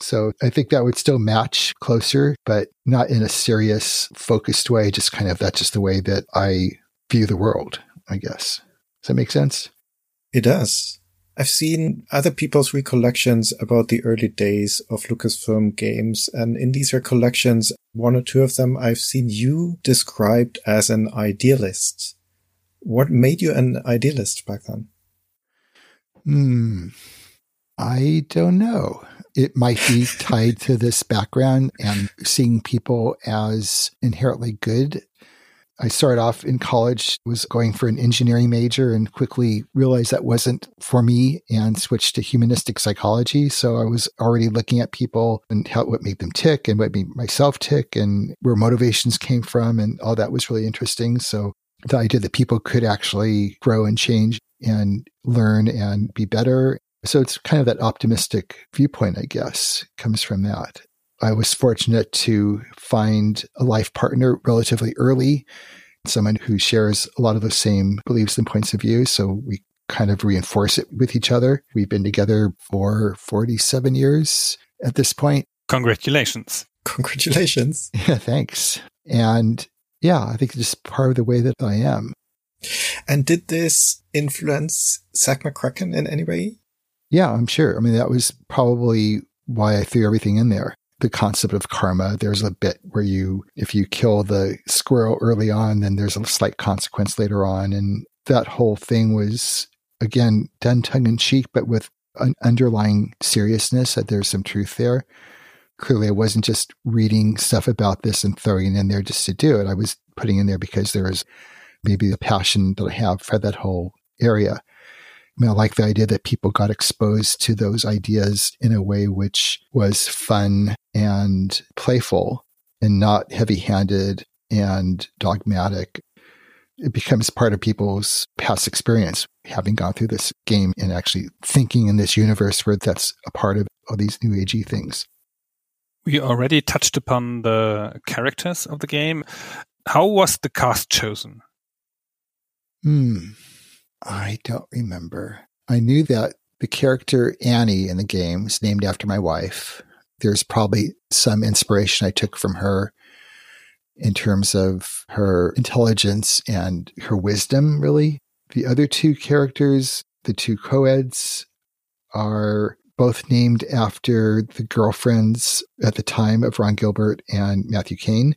So I think that would still match closer, but not in a serious, focused way. Just kind of that's just the way that I view the world, I guess. Does that make sense? It does. I've seen other people's recollections about the early days of Lucasfilm games, and in these recollections, one or two of them I've seen you described as an idealist. What made you an idealist back then? Hmm. I don't know. It might be tied to this background and seeing people as inherently good I started off in college, was going for an engineering major and quickly realized that wasn't for me and switched to humanistic psychology. So I was already looking at people and how, what made them tick and what made myself tick and where motivations came from. And all that was really interesting. So the idea that people could actually grow and change and learn and be better. So it's kind of that optimistic viewpoint, I guess, comes from that. I was fortunate to find a life partner relatively early someone who shares a lot of the same beliefs and points of view. So we kind of reinforce it with each other. We've been together for 47 years at this point. Congratulations. Congratulations. Yeah, thanks. And yeah, I think it's just part of the way that I am. And did this influence Zak McKracken in any way? Yeah, I'm sure. I mean, that was probably why I threw everything in there. The concept of karma. There's a bit where you, if you kill the squirrel early on, then there's a slight consequence later on. And that whole thing was, again, done tongue in cheek, but with an underlying seriousness that there's some truth there. Clearly, I wasn't just reading stuff about this and throwing it in there just to do it. I was putting in there because there was maybe the passion that I have for that whole area. I mean, I like the idea that people got exposed to those ideas in a way which was fun and playful and not heavy handed and dogmatic. It becomes part of people's past experience, having gone through this game and actually thinking in this universe where that's a part of all these new agey things. We already touched upon the characters of the game. How was the cast chosen? Hmm. I don't remember. I knew that the character Annie in the game is named after my wife. There's probably some inspiration I took from her in terms of her intelligence and her wisdom, really. The other two characters, the two co-eds, are both named after the girlfriends at the time of Ron Gilbert and Matthew Kane.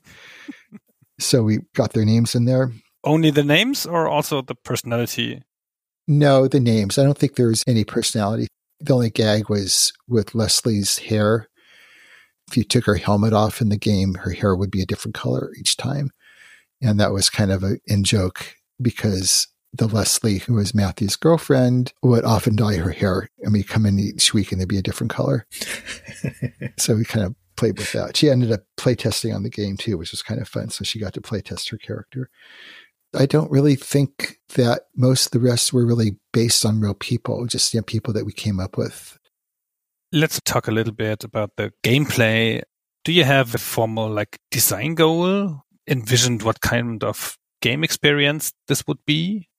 so we got their names in there. Only the names or also the personality? No, the names. I don't think there was any personality. The only gag was with Leslie's hair. If you took her helmet off in the game, her hair would be a different color each time. And that was kind of a in joke because the Leslie, who was Matthew's girlfriend, would often dye her hair. I mean, come in each week and there'd be a different color. so we kind of played with that. She ended up playtesting on the game too, which was kind of fun. So she got to playtest her character. I don't really think that most of the rest were really based on real people, just you know, people that we came up with. Let's talk a little bit about the gameplay. Do you have a formal like design goal? Envisioned what kind of game experience this would be?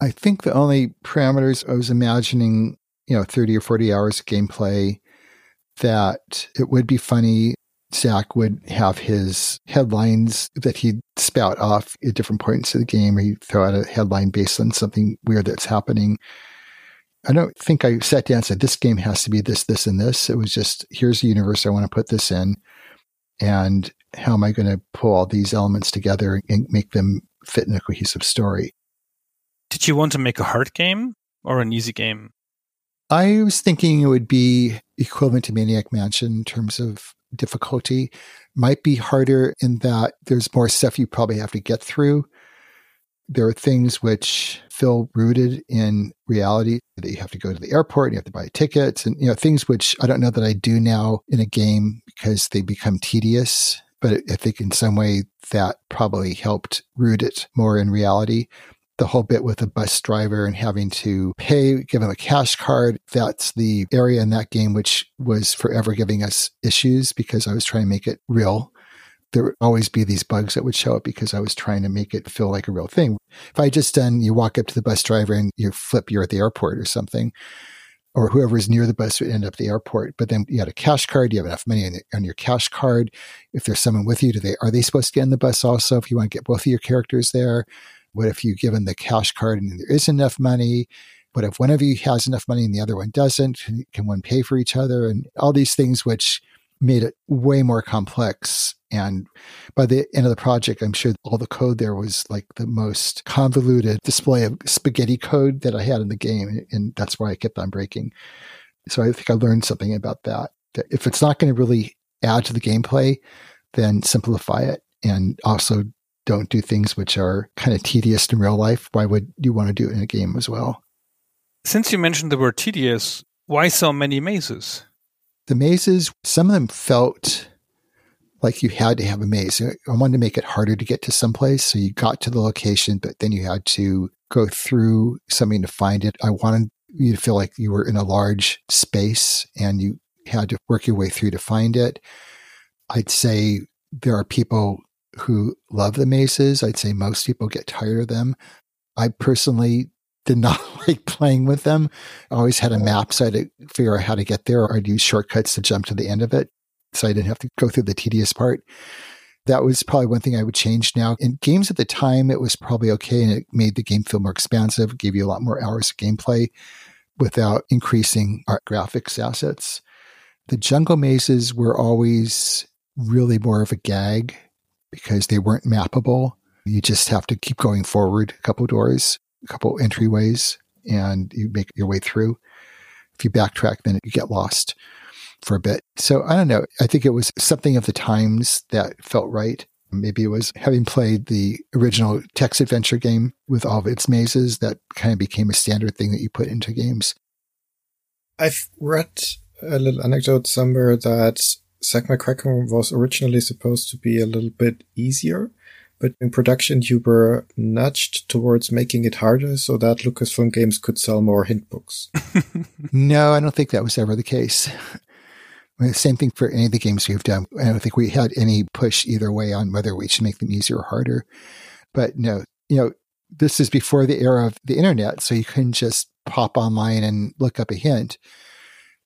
I think the only parameters I was imagining, you know, 30 or 40 hours of gameplay, that it would be funny. Zak would have his headlines that he'd spout off at different points of the game, or he'd throw out a headline based on something weird that's happening. I don't think I sat down and said, this game has to be this, this, and this. It was just, here's the universe I want to put this in. And how am I going to pull all these elements together and make them fit in a cohesive story? Did you want to make a hard game or an easy game? I was thinking it would be equivalent to Maniac Mansion in terms of difficulty. Might be harder in that there's more stuff you probably have to get through. There are things which feel rooted in reality that you have to go to the airport you have to buy tickets and you know things which I don't know that I do now in a game because they become tedious. But I think in some way that probably helped root it more in reality the whole bit with the bus driver and having to pay, give him a cash card. That's the area in that game which was forever giving us issues because I was trying to make it real. There would always be these bugs that would show up because I was trying to make it feel like a real thing. If I just done, you walk up to the bus driver and you flip, you're at the airport or something, or whoever is near the bus would end up at the airport. But then you had a cash card. You have enough money on, on, your cash card. If there's someone with you, do they are they supposed to get in the bus also? If you want to get both of your characters there, what if you give them the cash card and there isn't enough money? What if one of you has enough money and the other one doesn't? Can one pay for each other? And all these things, which made it way more complex. And by the end of the project, I'm sure all the code there was like the most convoluted display of spaghetti code that I had in the game. And that's why I kept on breaking. So I think I learned something about that. That if it's not going to really add to the gameplay, then simplify it and also don't do things which are kind of tedious in real life, why would you want to do it in a game as well? Since you mentioned the word tedious, why so many mazes? The mazes, some of them felt like you had to have a maze. I wanted to make it harder to get to someplace. So you got to the location, but then you had to go through something to find it. I wanted you to feel like you were in a large space and you had to work your way through to find it. I'd say there are people who love the mazes. I'd say most people get tired of them. I personally did not like playing with them. I always had a map so I had to figure out how to get there, or I'd use shortcuts to jump to the end of it so I didn't have to go through the tedious part. That was probably one thing I would change now. In games at the time, it was probably okay and it made the game feel more expansive, gave you a lot more hours of gameplay without increasing our graphics assets. The jungle mazes were always really more of a gag because they weren't mappable. You just have to keep going forward a couple doors, a couple entryways, and you make your way through. If you backtrack, then you get lost for a bit. So I don't know. I think it was something of the times that felt right. Maybe it was having played the original text adventure game with all of its mazes that kind of became a standard thing that you put into games. I've read a little anecdote somewhere that Zak McKracken was originally supposed to be a little bit easier, but in production you were nudged towards making it harder so that Lucasfilm games could sell more hint books. no, I don't think that was ever the case. Same thing for any of the games we've done. I don't think we had any push either way on whether we should make them easier or harder. But no, you know, this is before the era of the internet, so you couldn't just pop online and look up a hint.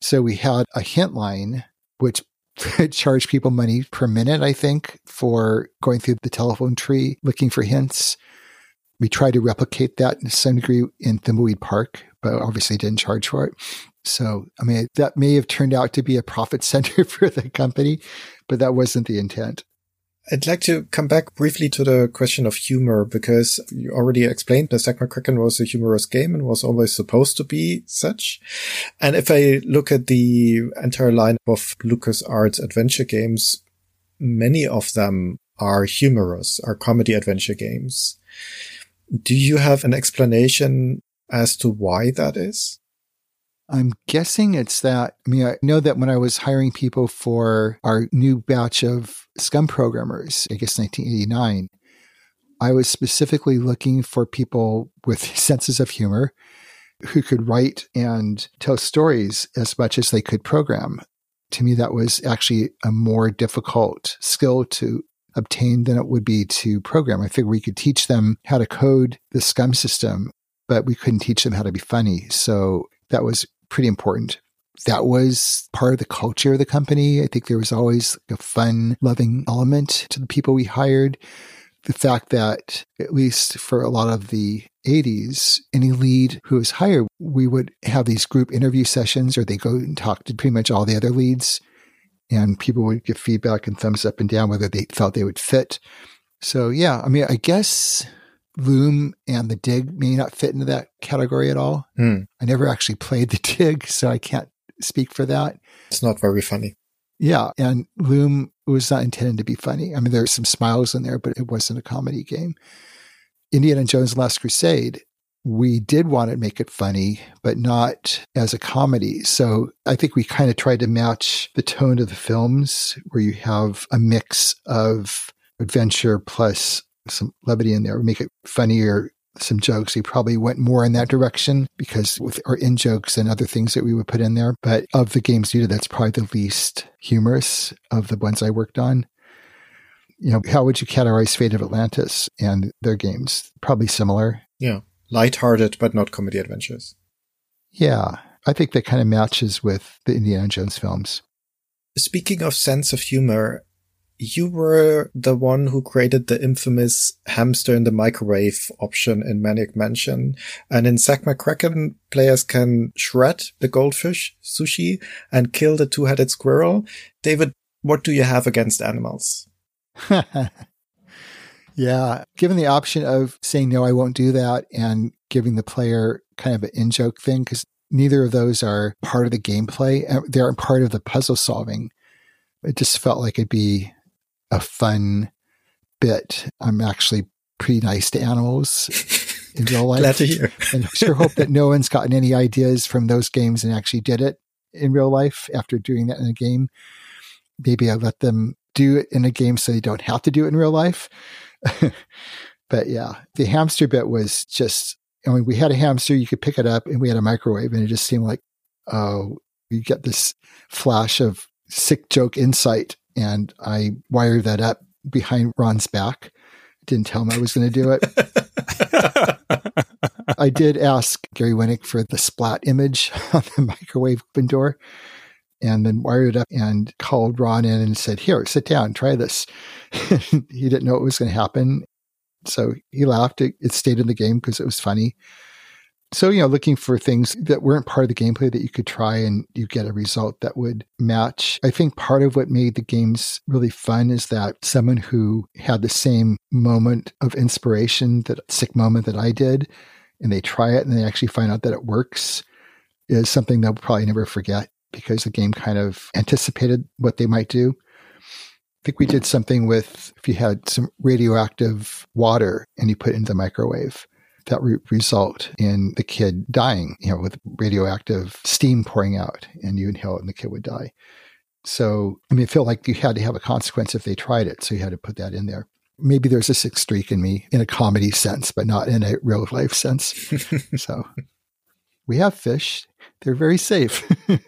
So we had a hint line, which charged people money per minute, I think, for going through the telephone tree looking for hints. We tried to replicate that to some degree in Thimbleweed Park, but obviously didn't charge for it. So, I mean, that may have turned out to be a profit center for the company, but that wasn't the intent. I'd like to come back briefly to the question of humor because you already explained that Zak McKracken was a humorous game and was always supposed to be such. And if I look at the entire line of LucasArts adventure games, many of them are humorous, are comedy adventure games. Do you have an explanation as to why that is? I'm guessing it's that. I mean, I know that when I was hiring people for our new batch of SCUMM programmers, I guess 1989, I was specifically looking for people with senses of humor who could write and tell stories as much as they could program. To me, that was actually a more difficult skill to obtain than it would be to program. I figured we could teach them how to code the SCUMM system, but we couldn't teach them how to be funny. So that was pretty important. That was part of the culture of the company. I think there was always a fun, loving element to the people we hired. The fact that, at least for a lot of the 80s, any lead who was hired, we would have these group interview sessions or they go and talk to pretty much all the other leads. And people would give feedback and thumbs up and down whether they felt they would fit. So, yeah, I mean, I guess Loom and the Dig may not fit into that category at all. Mm. I never actually played the Dig, so I can't speak for that. It's not very funny. Yeah, and Loom was not intended to be funny. I mean, there's some smiles in there, but it wasn't a comedy game. Indiana Jones and Last Crusade, we did want to make it funny, but not as a comedy. So I think we kind of tried to match the tone of the films where you have a mix of adventure plus some levity in there, make it funnier, some jokes. We probably went more in that direction because with our in jokes and other things that we would put in there. But of the games you did, that's probably the least humorous of the ones I worked on. You know, how would you categorize Fate of Atlantis and their games? Probably similar. Yeah. Lighthearted, but not comedy adventures. Yeah. I think that kind of matches with the Indiana Jones films. Speaking of sense of humor, you were the one who created the infamous hamster in the microwave option in Maniac Mansion. And in Zak McKracken, players can shred the goldfish sushi and kill the two-headed squirrel. David, what do you have against animals? yeah. Given the option of saying, no, I won't do that and giving the player kind of an in-joke thing, because neither of those are part of the gameplay. They aren't part of the puzzle solving. It just felt like it'd be a fun bit. I'm actually pretty nice to animals in real life. Glad to hear. and I sure hope that no one's gotten any ideas from those games and actually did it in real life after doing that in a game. Maybe I let them do it in a game so they don't have to do it in real life. but yeah, the hamster bit was just, I mean, we had a hamster, you could pick it up and we had a microwave and it just seemed like, oh, you get this flash of sick joke insight and I wired that up behind Ron's back. Didn't tell him I was going to do it. I did ask Gary Winnick for the splat image on the microwave open door and then wired it up and called Ron in and said, Here, sit down, try this. he didn't know what was going to happen. So he laughed. It, it stayed in the game because it was funny. So, you know, looking for things that weren't part of the gameplay that you could try and you get a result that would match. I think part of what made the games really fun is that someone who had the same moment of inspiration, that sick moment that I did, and they try it and they actually find out that it works is something they'll probably never forget because the game kind of anticipated what they might do. I think we did something with if you had some radioactive water and you put it in the microwave, that would result in the kid dying, you know, with radioactive steam pouring out and you inhale it and the kid would die. So, I mean, I feel like you had to have a consequence if they tried it. So you had to put that in there. Maybe there's a sick streak in me in a comedy sense, but not in a real life sense. so we have fish. They're very safe.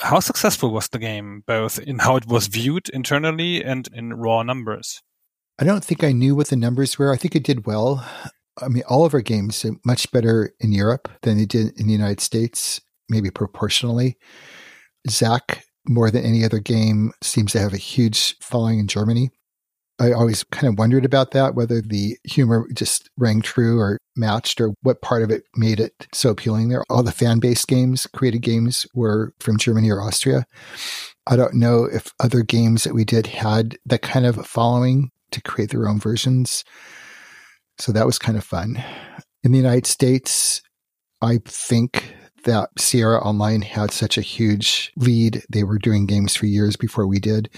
how successful was the game, both in how it was viewed internally and in raw numbers? I don't think I knew what the numbers were. I think it did well. I mean, all of our games did much better in Europe than they did in the United States, maybe proportionally. Zak, more than any other game, seems to have a huge following in Germany. I always kind of wondered about that, whether the humor just rang true or matched or what part of it made it so appealing there. All the fan based games, created games, were from Germany or Austria. I don't know if other games that we did had that kind of following to create their own versions. So that was kind of fun. In the United States, I think that Sierra Online had such a huge lead. They were doing games for years before we did.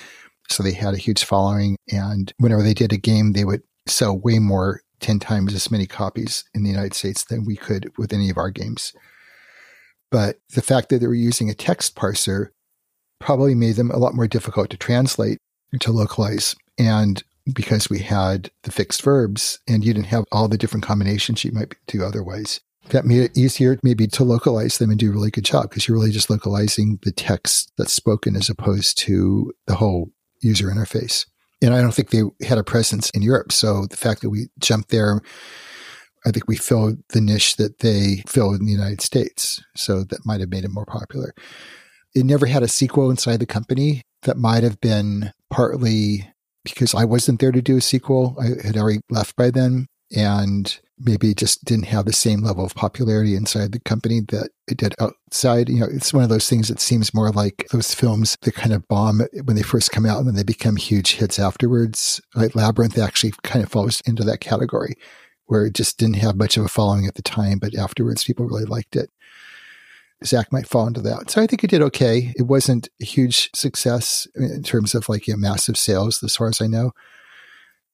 So they had a huge following. And whenever they did a game, they would sell way more, 10 times as many copies in the United States than we could with any of our games. But the fact that they were using a text parser probably made them a lot more difficult to translate and to localize. And because we had the fixed verbs and you didn't have all the different combinations you might do otherwise. That made it easier maybe to localize them and do a really good job because you're really just localizing the text that's spoken as opposed to the whole user interface. And I don't think they had a presence in Europe. So the fact that we jumped there, I think we filled the niche that they filled in the United States. So that might have made it more popular. It never had a sequel inside the company. That might have been partly because I wasn't there to do a sequel. I had already left by then and maybe just didn't have the same level of popularity inside the company that it did outside. You know, it's one of those things that seems more like those films that kind of bomb when they first come out and then they become huge hits afterwards. Like Labyrinth actually kind of falls into that category where it just didn't have much of a following at the time, but afterwards people really liked it. Zak might fall into that. So I think it did okay. It wasn't a huge success in terms of like you know, massive sales, as far as I know.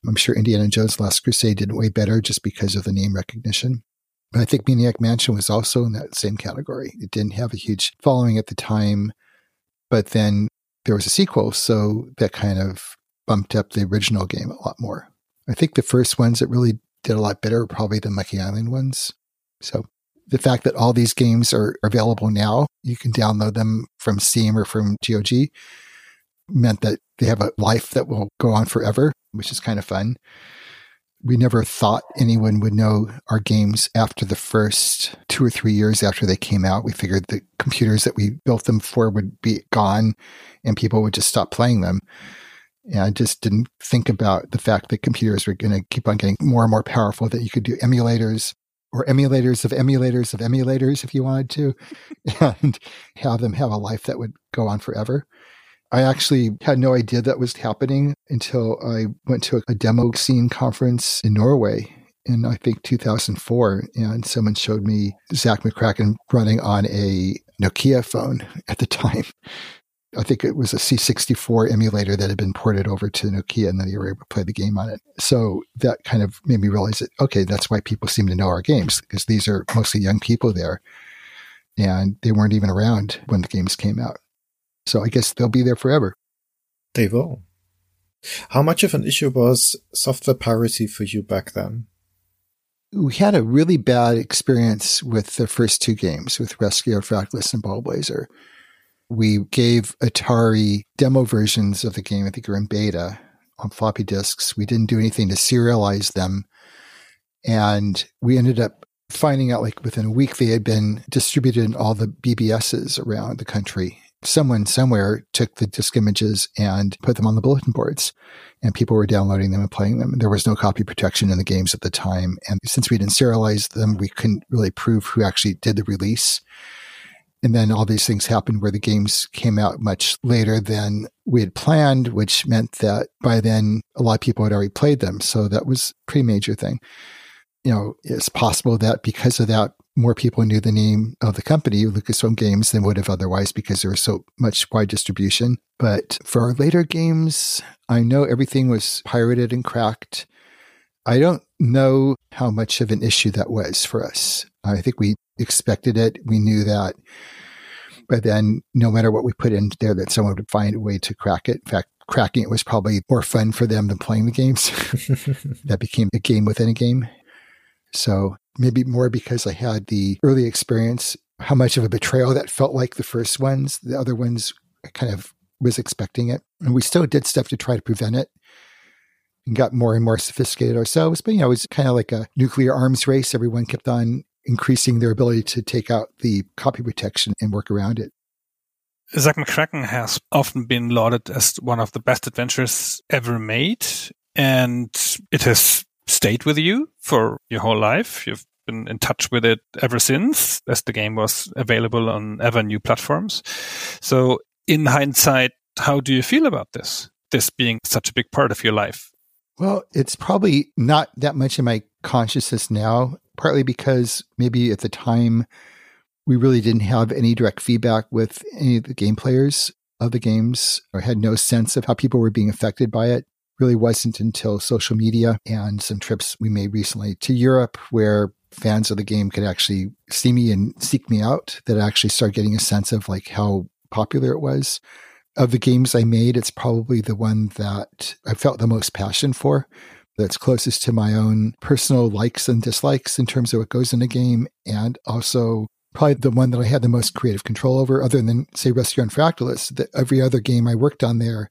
I'm sure Indiana Jones Last Crusade did way better just because of the name recognition. But I think Maniac Mansion was also in that same category. It didn't have a huge following at the time, but then there was a sequel, so that kind of bumped up the original game a lot more. I think the first ones that really did a lot better were probably the Monkey Island ones. So the fact that all these games are available now, you can download them from Steam or from GOG, meant that they have a life that will go on forever, which is kind of fun. We never thought anyone would know our games after the first two or three years after they came out. We figured the computers that we built them for would be gone and people would just stop playing them. And I just didn't think about the fact that computers were going to keep on getting more and more powerful, that you could do emulators or emulators of emulators of emulators if you wanted to, and have them have a life that would go on forever. I actually had no idea that was happening until I went to a demo scene conference in Norway in I think 2004, and someone showed me Zak McKracken running on a Nokia phone at the time. I think it was a C64 emulator that had been ported over to Nokia and then you were able to play the game on it. So that kind of made me realize that, okay, that's why people seem to know our games because these are mostly young people there and they weren't even around when the games came out. So I guess they'll be there forever. They will. How much of an issue was software piracy for you back then? We had a really bad experience with the first two games with Rescue of Fractalus and Ballblazer we gave Atari demo versions of the game. I think they were in beta on floppy disks. We didn't do anything to serialize them. And we ended up finding out like within a week they had been distributed in all the BBSs around the country. Someone somewhere took the disk images and put them on the bulletin boards and people were downloading them and playing them. There was no copy protection in the games at the time. And since we didn't serialize them, we couldn't really prove who actually did the release. And then all these things happened where the games came out much later than we had planned, which meant that by then a lot of people had already played them. So that was a pretty major thing. You know, it's possible that because of that, more people knew the name of the company, Lucasfilm Games, than would have otherwise because there was so much wide distribution. But for our later games, I know everything was pirated and cracked. I don't know how much of an issue that was for us. I think we expected it. We knew that. But then, no matter what we put in there, that someone would find a way to crack it. In fact, cracking it was probably more fun for them than playing the games. that became a game within a game. So maybe more because I had the early experience, how much of a betrayal that felt like the first ones. The other ones I kind of was expecting it. And we still did stuff to try to prevent it and got more and more sophisticated ourselves. But, you know, it was kind of like a nuclear arms race. Everyone kept on increasing their ability to take out the copy protection and work around it. Zak McKracken has often been lauded as one of the best adventures ever made, and it has stayed with you for your whole life. You've been in touch with it ever since, as the game was available on ever new platforms. So, in hindsight, how do you feel about this? This being such a big part of your life? Well, it's probably not that much in my consciousness now partly because maybe at the time we really didn't have any direct feedback with any of the game players of the games or had no sense of how people were being affected by it. Really wasn't until social media and some trips we made recently to Europe where fans of the game could actually see me and seek me out that I actually started getting a sense of like how popular it was. Of the games I made, it's probably the one that I felt the most passion for that's closest to my own personal likes and dislikes in terms of what goes in a game, and also probably the one that I had the most creative control over, other than say Rescue on Fractalus. That every other game I worked on there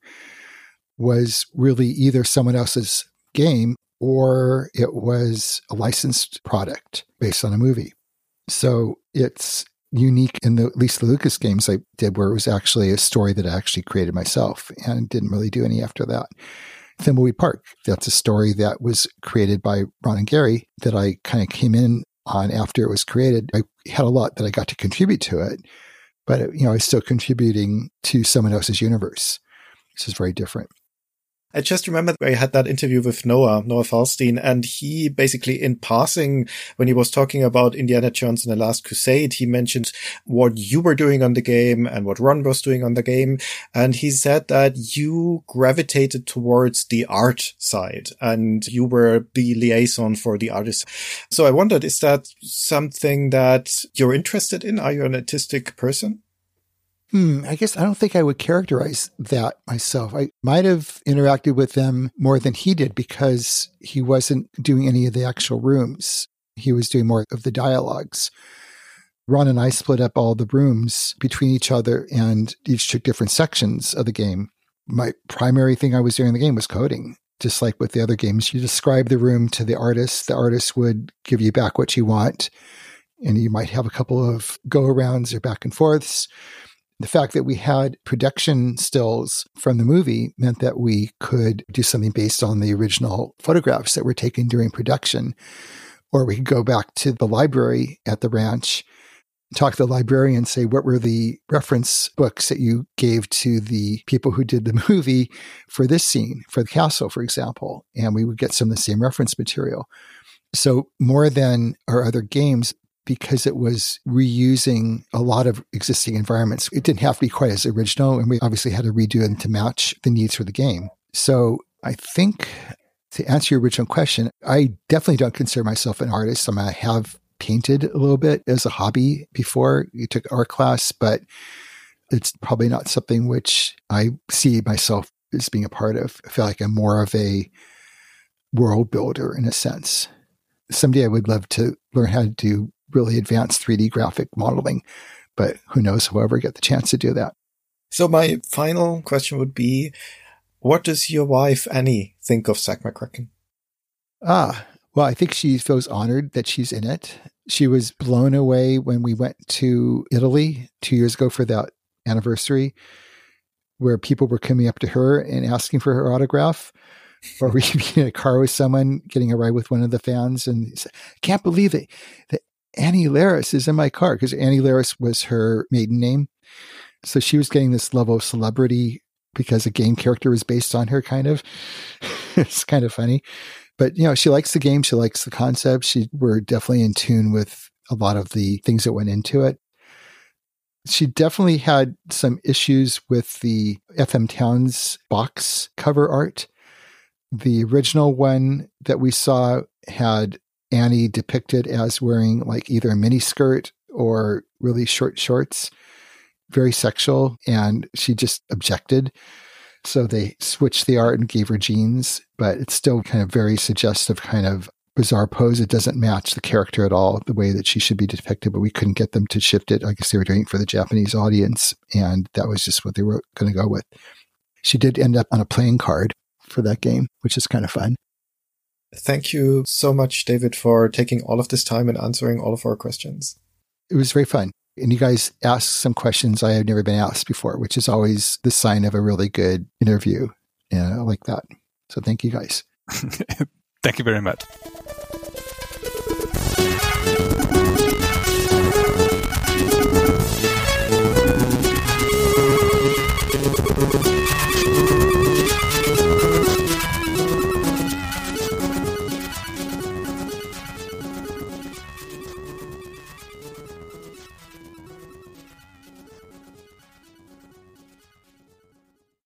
was really either someone else's game or it was a licensed product based on a movie. So it's unique in the at least the Lucas games I did where it was actually a story that I actually created myself and didn't really do any after that. Thimbleweed Park. That's a story that was created by Ron and Gary that I kind of came in on after it was created. I had a lot that I got to contribute to it, but you know, I was still contributing to someone else's universe. This is very different. I just remember I had that interview with Noah, Noah Falstein, and he basically in passing, when he was talking about Indiana Jones and the Last Crusade, he mentioned what you were doing on the game and what Ron was doing on the game. And he said that you gravitated towards the art side and you were the liaison for the artist. So I wondered, is that something that you're interested in? Are you an artistic person? Hmm, I guess I don't think I would characterize that myself. I might have interacted with them more than he did because he wasn't doing any of the actual rooms. He was doing more of the dialogues. Ron and I split up all the rooms between each other and each took different sections of the game. My primary thing I was doing in the game was coding. Just like with the other games, you describe the room to the artist. The artist would give you back what you want. And you might have a couple of go arounds or back and forths the fact that we had production stills from the movie meant that we could do something based on the original photographs that were taken during production. Or we could go back to the library at the ranch, talk to the librarian, say, what were the reference books that you gave to the people who did the movie for this scene, for the castle, for example? And we would get some of the same reference material. So, more than our other games, because it was reusing a lot of existing environments. It didn't have to be quite as original, and we obviously had to redo them to match the needs for the game. So I think to answer your original question, I definitely don't consider myself an artist. I, mean, I have painted a little bit as a hobby before. You took art class, but it's probably not something which I see myself as being a part of. I feel like I'm more of a world builder in a sense. Someday I would love to learn how to do really advanced 3D graphic modeling. But who knows if we'll ever get the chance to do that. So my final question would be, what does your wife Annie think of Zak McKracken? Ah, well, I think she feels honored that she's in it. She was blown away when we went to Italy two years ago for that anniversary, where people were coming up to her and asking for her autograph. or we could be in a car with someone getting a ride with one of the fans and said, can't believe it that Annie Larris is in my car because Annie Larris was her maiden name. So she was getting this level of celebrity because a game character was based on her kind of. it's kind of funny. But you know, she likes the game, she likes the concept. She we're definitely in tune with a lot of the things that went into it. She definitely had some issues with the FM Towns box cover art. The original one that we saw had Annie depicted as wearing like either a mini skirt or really short shorts, very sexual, and she just objected. So they switched the art and gave her jeans, but it's still kind of very suggestive, kind of bizarre pose. It doesn't match the character at all, the way that she should be depicted, but we couldn't get them to shift it. I guess they were doing it for the Japanese audience, and that was just what they were going to go with. She did end up on a playing card for that game, which is kind of fun. Thank you so much, David, for taking all of this time and answering all of our questions. It was very fun. And you guys asked some questions I had never been asked before, which is always the sign of a really good interview. Yeah, I like that. So thank you guys. thank you very much.